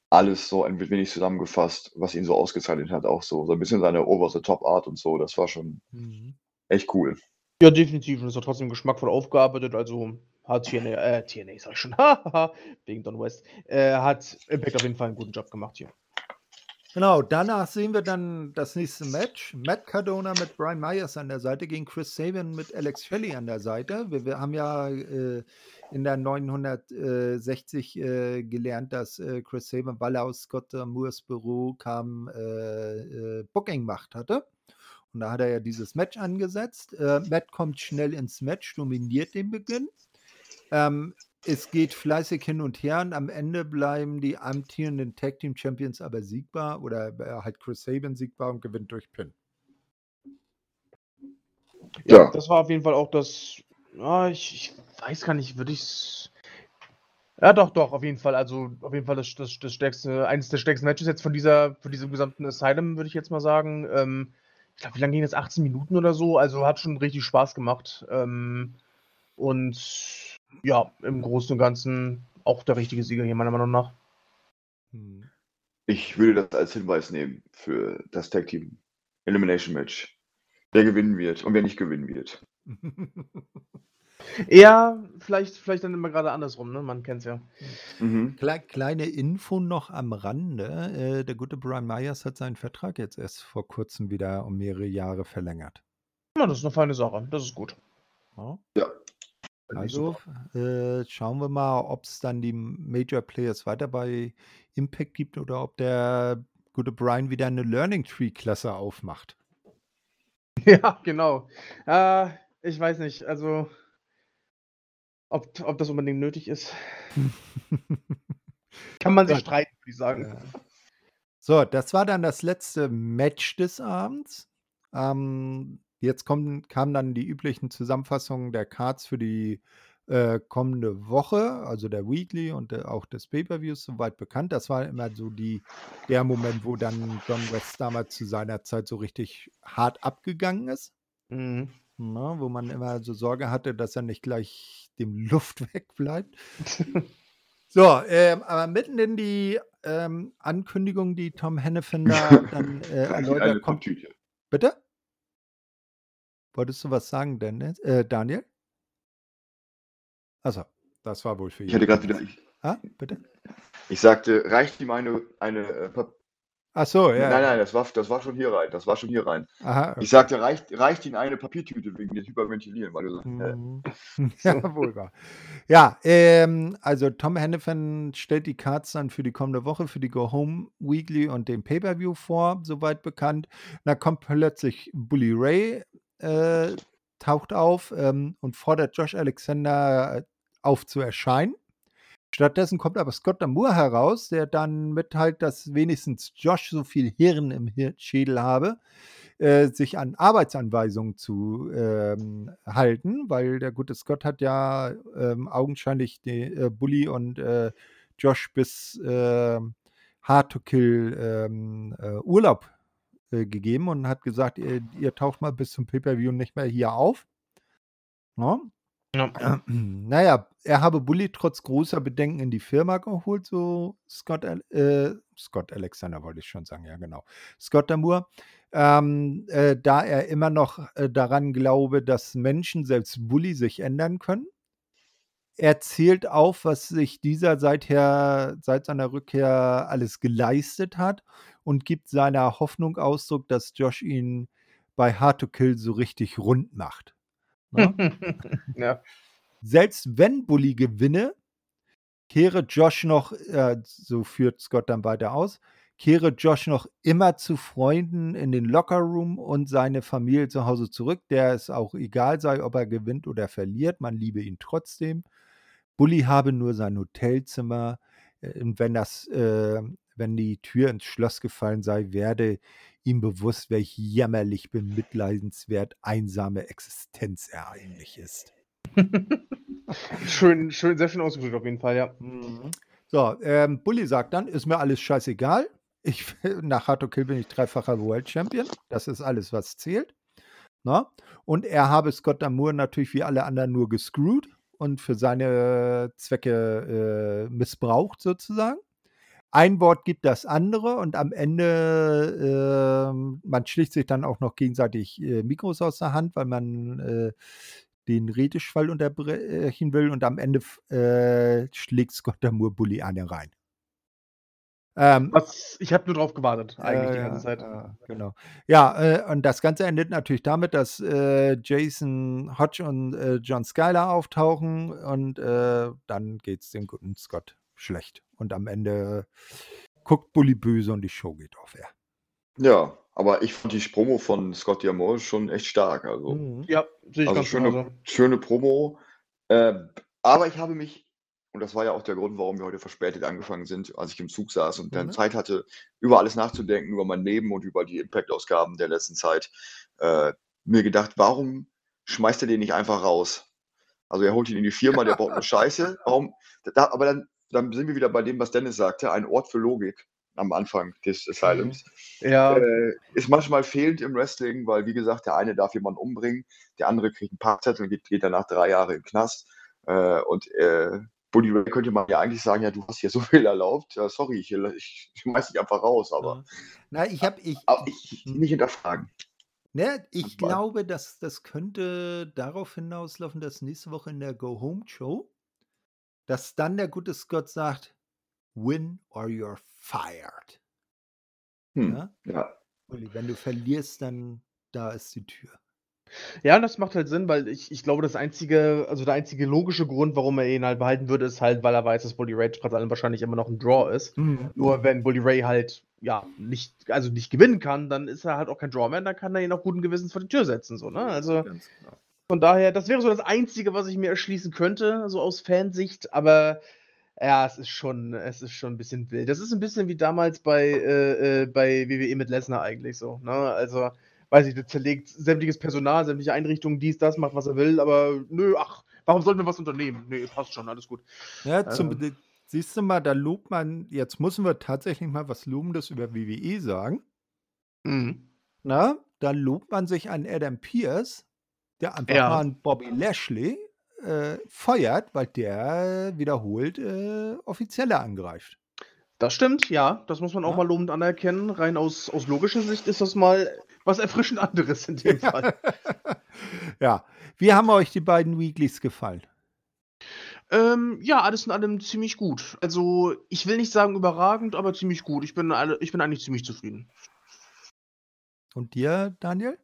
alles so ein wenig zusammengefasst, was ihn so ausgezeichnet hat. Auch so, so ein bisschen seine Over-the-Top-Art und so. Das war schon Mhm. echt cool. Ja, definitiv. Und es hat trotzdem geschmackvoll aufgearbeitet. Also hat TNA, äh, TNA sag ich schon, [laughs] haha, wegen Don West, äh, hat Impact auf jeden Fall einen guten Job gemacht hier. Genau, danach sehen wir dann das nächste Match. Matt Cardona mit Brian Myers an der Seite gegen Chris Sabin mit Alex Shelley an der Seite. Wir, wir haben ja äh, in der 960 äh, gelernt, dass äh, Chris Sabin, weil er aus Scott Moores Büro kam, äh, äh, Booking Macht hatte. Und da hat er ja dieses Match angesetzt. Äh, Matt kommt schnell ins Match, dominiert den Beginn. Ähm, es geht fleißig hin und her und am Ende bleiben die amtierenden Tag Team Champions aber siegbar oder äh, halt Chris Sabin siegbar und gewinnt durch Pin. Ja, ja. das war auf jeden Fall auch das. Ja, ich, ich weiß gar nicht, würde ich es. Ja, doch, doch, auf jeden Fall. Also, auf jeden Fall das, das, das stärkste, eines der stärksten Matches jetzt von dieser, von diesem gesamten Asylum, würde ich jetzt mal sagen. Ähm, ich glaube, wie lange ging das? 18 Minuten oder so? Also, hat schon richtig Spaß gemacht. Ähm, und ja, im Großen und Ganzen auch der richtige Sieger hier, meiner Meinung nach. Hm. Ich würde das als Hinweis nehmen für das Tag Team Elimination Match. Wer gewinnen wird und wer nicht gewinnen wird. [laughs] Ja, vielleicht, vielleicht dann immer gerade andersrum, ne? Man kennt es ja. Mhm. kleine Info noch am Rande. Äh, der gute Brian Myers hat seinen Vertrag jetzt erst vor kurzem wieder um mehrere Jahre verlängert. Ja, das ist eine feine Sache. Das ist gut. Ja. ja. Also äh, schauen wir mal, ob es dann die Major Players weiter bei Impact gibt oder ob der gute Brian wieder eine Learning Tree Klasse aufmacht. [laughs] Ja, genau. Äh, ich weiß nicht, also ob, ob das unbedingt nötig ist. [laughs] Kann man sich streiten, würde ich sagen. So, das war dann das letzte Match des Abends. Ähm, Jetzt kommen, kamen dann die üblichen Zusammenfassungen der Cards für die äh, kommende Woche, also der Weekly und äh, auch des Pay-Per-Views soweit bekannt. Das war immer so die, der Moment, wo dann John West damals zu seiner Zeit so richtig hart abgegangen ist. Mhm. Na, wo man immer so Sorge hatte, dass er nicht gleich dem Luft [laughs] wegbleibt. [laughs] so, ähm, aber mitten in die ähm, Ankündigung, die Tom Hennefin da [laughs] dann äh, erläutert, kommt. Bitte? Wolltest du was sagen, Dennis? Äh, Daniel? Also, das war wohl für ihn. Ich hatte gerade wieder. Ich, ah, bitte? Ich sagte, reicht ihm eine, eine äh, Ach so, ja. Nein, nein, das war, das war schon hier rein. Das war schon hier rein. Aha, okay. Ich sagte, reicht, reicht Ihnen eine Papiertüte wegen des Hyperventilieren, weil du sagst, mhm. äh. [laughs] Ja, wohl wahr. Ja, ähm, also Tom Hennefan stellt die Cards dann für die kommende Woche, für die Go Home Weekly und den Pay-Per-View vor, soweit bekannt. Da kommt plötzlich Bully Ray äh, taucht auf ähm, und fordert Josh Alexander äh, auf zu erscheinen. Stattdessen kommt aber Scott Damour heraus, der dann mitteilt, dass wenigstens Josh so viel Hirn im Schädel habe, äh, sich an Arbeitsanweisungen zu ähm, halten, weil der gute Scott hat ja ähm, augenscheinlich die, äh, Bully und äh, Josh bis äh, Hard to Kill ähm, äh, Urlaub äh, gegeben und hat gesagt, ihr, ihr, taucht mal bis zum Pay-Per-View nicht mehr hier auf. No? Ne? Ja. Äh, [clears throat] naja, er habe Bully trotz großer Bedenken in die Firma geholt, so Scott, äh, Scott Alexander wollte ich schon sagen, ja genau. Scott Damour, ähm, äh, da er immer noch äh, daran glaube, dass Menschen, selbst Bully, sich ändern können. Er zählt auf, was sich dieser seither, seit seiner Rückkehr alles geleistet hat und gibt seiner Hoffnung Ausdruck, dass Josh ihn bei Hard to Kill so richtig rund macht. Ne? [laughs] ja. Selbst wenn Bully gewinne, kehre Josh noch, äh, so führt Scott dann weiter aus, kehre Josh noch immer zu Freunden in den Lockerroom und seine Familie zu Hause zurück, der es auch egal sei, ob er gewinnt oder verliert, man liebe ihn trotzdem. Bully habe nur sein Hotelzimmer, äh, und wenn das äh, wenn die Tür ins Schloss gefallen sei, werde ihm bewusst, welch jämmerlich bemitleidenswert einsame Existenz er eigentlich ist. [laughs] schön, schön, sehr schön ausgedrückt auf jeden Fall, ja. Mhm. So, ähm, Bully sagt dann, ist mir alles scheißegal. Ich, [laughs] nach Hard to Kill bin ich dreifacher World Champion. Das ist alles, was zählt. Na? Ne? Und er habe Scott Amour natürlich wie alle anderen nur gescrewt und für seine Zwecke äh, missbraucht sozusagen ein Wort gibt das andere und am Ende, äh, man schlicht sich dann auch noch gegenseitig äh, Mikros aus der Hand, weil man äh, den Redeschwall unterbrechen will und am Ende äh, schlägt Scott Damour Bully eine rein. Ähm, Was, ich habe nur drauf gewartet, eigentlich die ja, ganze Zeit. Ja, genau. Ja, äh, und das Ganze endet natürlich damit, dass äh, Jason Hodge und äh, John Skyler auftauchen und äh, dann geht es dem guten Scott schlecht. Und am Ende guckt Bully böse und die Show geht auf Air. Ja, aber ich fand die Promo von Scott Diamore schon echt stark. Also, Mhm. Ja, sehe ich also ganz genauso. schöne, schöne Promo. Äh, aber ich habe mich, und das war ja auch der Grund, warum wir heute verspätet angefangen sind, als ich im Zug saß und dann Mhm. Zeit hatte, über alles nachzudenken, über mein Leben und über die Impact-Ausgaben der letzten Zeit, äh, mir gedacht, warum schmeißt er den nicht einfach raus? Also er holt ihn in die Firma, der baut eine [laughs] Scheiße. Warum? Da, aber dann, dann sind wir wieder bei dem, was Dennis sagte, ein Ort für Logik am Anfang des Asylums. Ja, Äh, ist manchmal fehlend im Wrestling, weil wie gesagt, der eine darf jemanden umbringen, der andere kriegt einen Parkzettel und geht, geht danach drei Jahre in den Knast. Äh, und äh, Buddy Ray könnte man ja eigentlich sagen, ja, du hast hier so viel erlaubt. Ja, sorry, ich, ich schmeiß dich einfach raus, aber, Na, ich habe ich, aber ich Mhm. nicht hinterfragen. ne, ich Manchmal. glaube, dass das könnte darauf hinauslaufen, dass nächste Woche in der Go Home Show, dass dann der gute Scott sagt, win or you're fired. Hm. Ja? Ja. Uli, wenn du verlierst, dann da ist die Tür. Ja, das macht halt Sinn, weil ich, ich glaube, das einzige, also der einzige logische Grund, warum er ihn halt behalten würde, ist halt, weil er weiß, dass Bully Ray trotz allem wahrscheinlich immer noch ein Draw ist. Nur wenn Bully Ray halt, ja, nicht, also nicht gewinnen kann, dann ist er halt auch kein Draw mehr, dann kann er ihn auch guten Gewissens vor die Tür setzen, so, ne? Also genau. von daher, das wäre so das Einzige, was ich mir erschließen könnte, so aus Fansicht, aber ja, es ist schon, es ist schon ein bisschen wild. Das ist ein bisschen wie damals bei, äh, äh, bei WWE mit Lesnar eigentlich so, ne? Also, weiß ich, der zerlegt sämtliches Personal, sämtliche Einrichtungen, dies, das, macht, was er will, aber nö, ach, warum sollten wir was unternehmen? Nee, passt schon, alles gut. Ja, zum, Ähm. Siehst du mal, da lobt man, jetzt müssen wir tatsächlich mal was Lobendes über WWE sagen. Mhm. Na, da lobt man sich an Adam Pierce, der einfach Ja. mal einen Bobby Lashley äh, feuert, weil der wiederholt äh, Offizielle angreift. Das stimmt, ja, das muss man auch Ja. mal lobend anerkennen. Rein aus, aus logischer Sicht ist das mal was erfrischend anderes in dem Fall. [laughs] ja, wie haben euch die beiden Weeklies gefallen? Ähm, ja, alles in allem ziemlich gut. Also, ich will nicht sagen überragend, aber ziemlich gut. Ich bin, alle, ich bin eigentlich ziemlich zufrieden. Und dir, Daniel?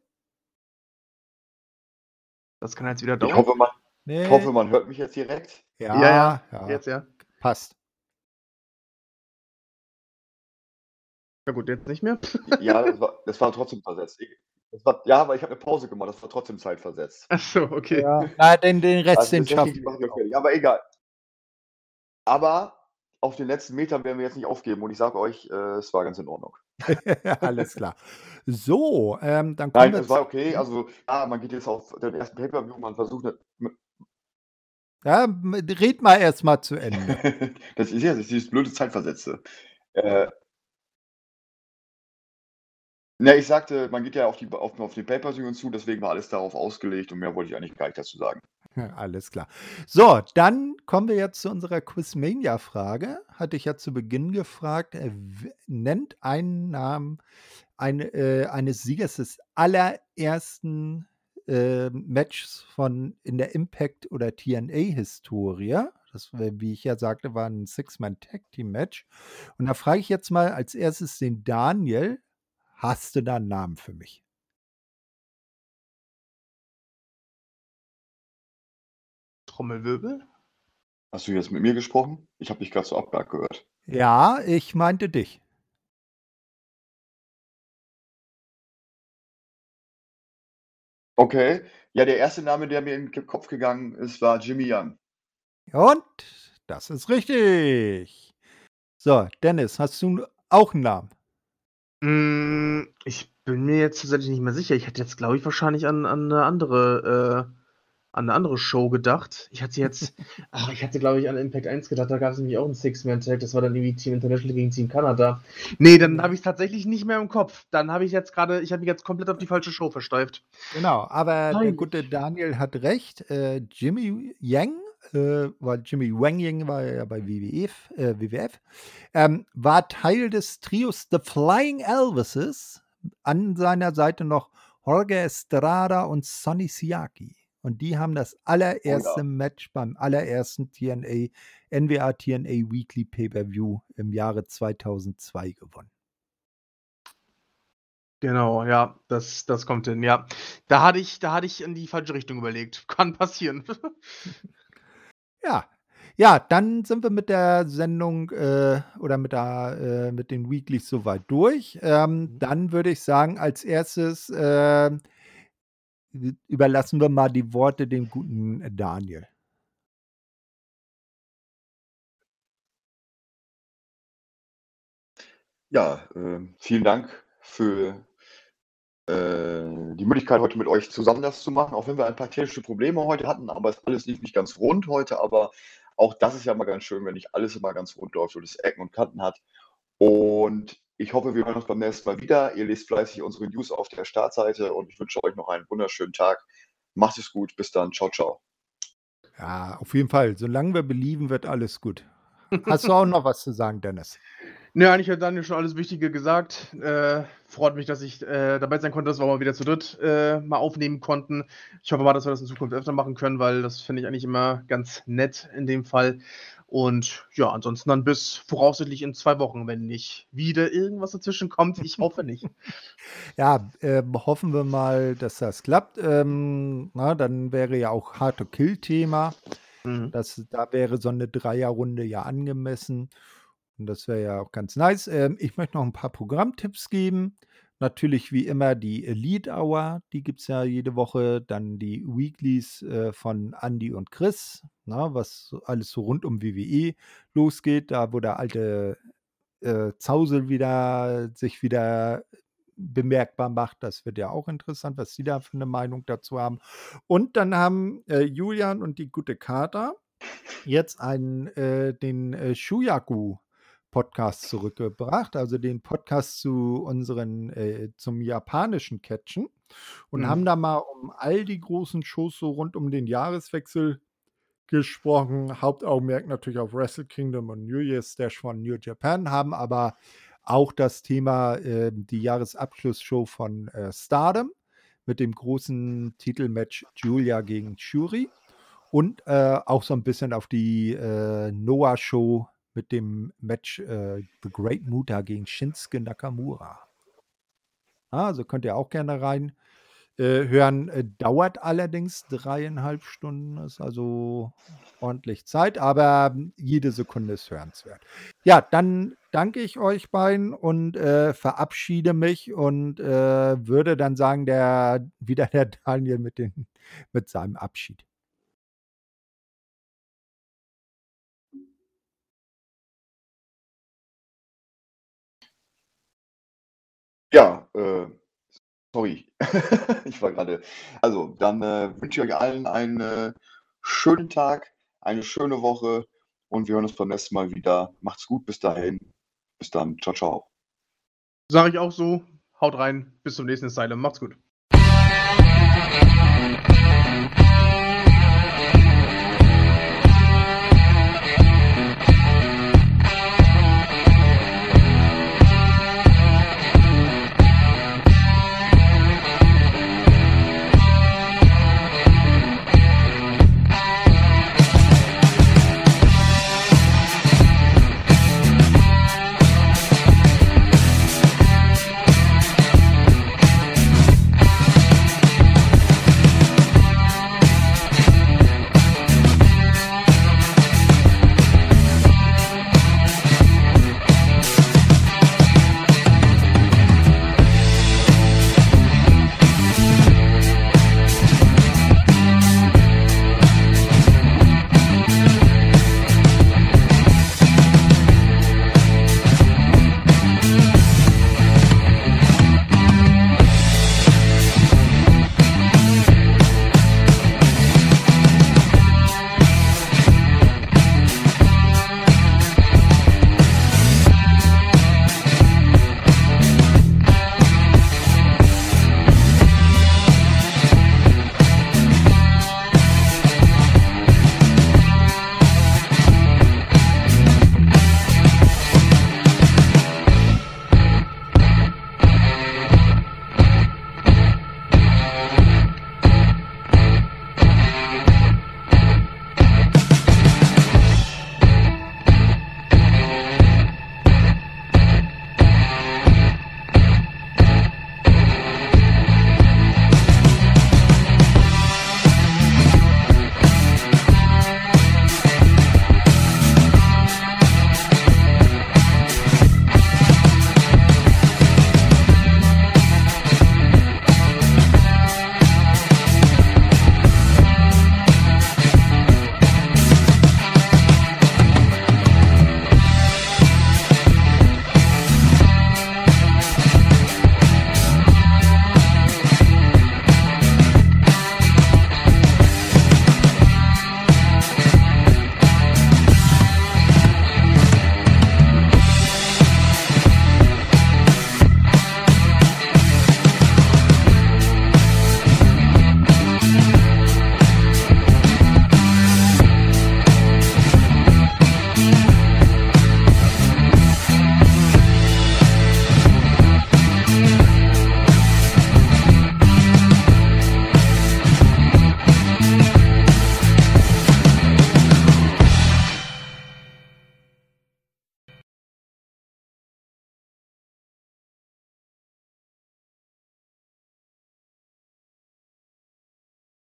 Das kann jetzt wieder Ich dauern. hoffe, man, Nee. ich hoffe, man hört mich jetzt direkt. ja, Ja, ja, ja, Jetzt ja. passt. Ja gut, jetzt nicht mehr. Ja, [laughs] das war, das war trotzdem versetzt. Das war, ja, aber ich habe eine Pause gemacht, das war trotzdem zeitversetzt. Achso, okay. Ja. Na, den, den Rest, Also den schaffen wir. fertig. Aber egal. Aber auf den letzten Metern werden wir jetzt nicht aufgeben und ich sage euch, äh, es war ganz in Ordnung. [laughs] Alles klar. So, ähm, dann kommen Nein, wir es war okay. Also, ja, man geht jetzt auf den ersten Pay-Per-View, man versucht, eine, Ja, red mal erst mal zu Ende. [laughs] das ist ja das ist dieses blöde Zeitversetzte. Äh, ne, ich sagte, man geht ja auf, die, auf, auf den Pay-Per-View zu, deswegen war alles darauf ausgelegt und mehr wollte ich eigentlich gar nicht dazu sagen. Alles klar. So, dann kommen wir jetzt zu unserer Quizmania-Frage. Hatte ich ja zu Beginn gefragt. Äh, nennt einen Namen ein, äh, eines Siegers des allerersten äh, Matches von in der Impact- oder TNA-Historie. Das, wie ich ja sagte, war ein Six-Man-Tag-Team-Match. Und da frage ich jetzt mal als erstes den Daniel. Hast du da einen Namen für mich? Trommelwirbel? Hast du jetzt mit mir gesprochen? Ich habe dich gerade so abgehakt gehört. Ja, ich meinte dich. Okay. Ja, der erste Name, der mir in den Kopf gegangen ist, war Jimmy Young. Und das ist richtig. So, Dennis, hast du auch einen Namen? Mm, ich bin mir jetzt tatsächlich nicht mehr sicher. Ich hätte jetzt, glaube ich, wahrscheinlich an, an eine andere, äh, an eine andere Show gedacht. Ich hatte jetzt, [laughs] ach, ich hatte, glaube ich, an Impact 1 gedacht, da gab es nämlich auch einen Six-Man-Tag, das war dann irgendwie Team International gegen Team Kanada. Nee, dann habe ich es tatsächlich nicht mehr im Kopf. Dann habe ich jetzt gerade, ich habe mich jetzt komplett auf die falsche Show versteift. Genau, aber der Peinlich. gute Daniel hat recht. Äh, Jimmy Yang, äh, weil Jimmy Wang Yang war ja bei WWF, äh, WWF ähm, war Teil des Trios The Flying Elvises. An seiner Seite noch Jorge Estrada und Sonny Siaki. Und die haben das allererste oh ja. Match beim allerersten TNA, NWA TNA Weekly Pay-Per-View im Jahre 2002 gewonnen. Genau, ja, das, das kommt hin, ja. Da hatte ich, da hatte ich in die falsche Richtung überlegt. [laughs] Kann passieren. Ja. Ja, dann sind wir mit der Sendung äh, oder mit, der, äh, mit den Weeklies soweit durch. Ähm, mhm. dann würde ich sagen, als erstes äh, überlassen wir mal die Worte dem guten Daniel. Ja, äh, vielen Dank für äh, die Möglichkeit, heute mit euch zusammen das zu machen, auch wenn wir ein paar technische Probleme heute hatten, aber es alles lief nicht ganz rund heute, aber auch das ist ja mal ganz schön, wenn nicht alles immer ganz rund läuft und es Ecken und Kanten hat. Und ich hoffe, wir hören uns beim nächsten Mal wieder. Ihr lest fleißig unsere News auf der Startseite und ich wünsche euch noch einen wunderschönen Tag. Macht es gut. Bis dann. Ciao, ciao. Ja, auf jeden Fall. Solange wir belieben, wird alles gut. Hast du auch noch was zu sagen, Dennis? Ne, eigentlich hat Daniel schon alles Wichtige gesagt. Äh, freut mich, dass ich äh, dabei sein konnte, dass wir mal wieder zu dritt äh, mal aufnehmen konnten. Ich hoffe mal, dass wir das in Zukunft öfter machen können, weil das finde ich eigentlich immer ganz nett in dem Fall. Und ja, ansonsten dann bis voraussichtlich in zwei Wochen, wenn nicht wieder irgendwas dazwischen kommt. Ich hoffe nicht. [laughs] ja, äh, hoffen wir mal, dass das klappt. Ähm, na, dann wäre ja auch Hard to Kill Thema. Mhm. Das, da wäre so eine Dreierrunde ja angemessen. Und das wäre ja auch ganz nice. Ähm, ich möchte noch ein paar Programmtipps geben. Natürlich wie immer die Elite Hour, die gibt es ja jede Woche. Dann die Weeklies äh, von Andy und Chris, na, was alles so rund um WWE losgeht. Da, wo der alte äh, Zausel wieder sich wieder bemerkbar macht. Das wird ja auch interessant, was Sie da für eine Meinung dazu haben. Und dann haben äh, Julian und die gute Kater jetzt einen, äh, den äh, Shuyaku Podcast zurückgebracht, also den Podcast zu unseren, äh, zum japanischen Catchen und mhm. haben da mal um all die großen Shows so rund um den Jahreswechsel gesprochen. Hauptaugenmerk natürlich auf Wrestle Kingdom und New Year's Dash von New Japan, haben aber auch das Thema äh, die Jahresabschlussshow von äh, Stardom mit dem großen Titelmatch Julia gegen Shuri und äh, auch so ein bisschen auf die äh, Noah Show mit dem Match äh, The Great Muta gegen Shinsuke Nakamura. also könnt ihr auch gerne rein äh, hören. Äh, dauert allerdings dreieinhalb Stunden, ist also ordentlich Zeit, aber jede Sekunde ist hörenswert. Ja, dann danke ich euch beiden und äh, verabschiede mich und äh, würde dann sagen, der wieder der Daniel mit, den, mit seinem Abschied. Ja, äh, sorry. [laughs] Ich war gerade. Also, dann äh, wünsche ich euch allen einen äh, schönen Tag, eine schöne Woche und wir hören uns beim nächsten Mal wieder. Macht's gut, bis dahin. Bis dann. Ciao, ciao. Sage ich auch so. Haut rein. Bis zum nächsten Asylum. Macht's gut.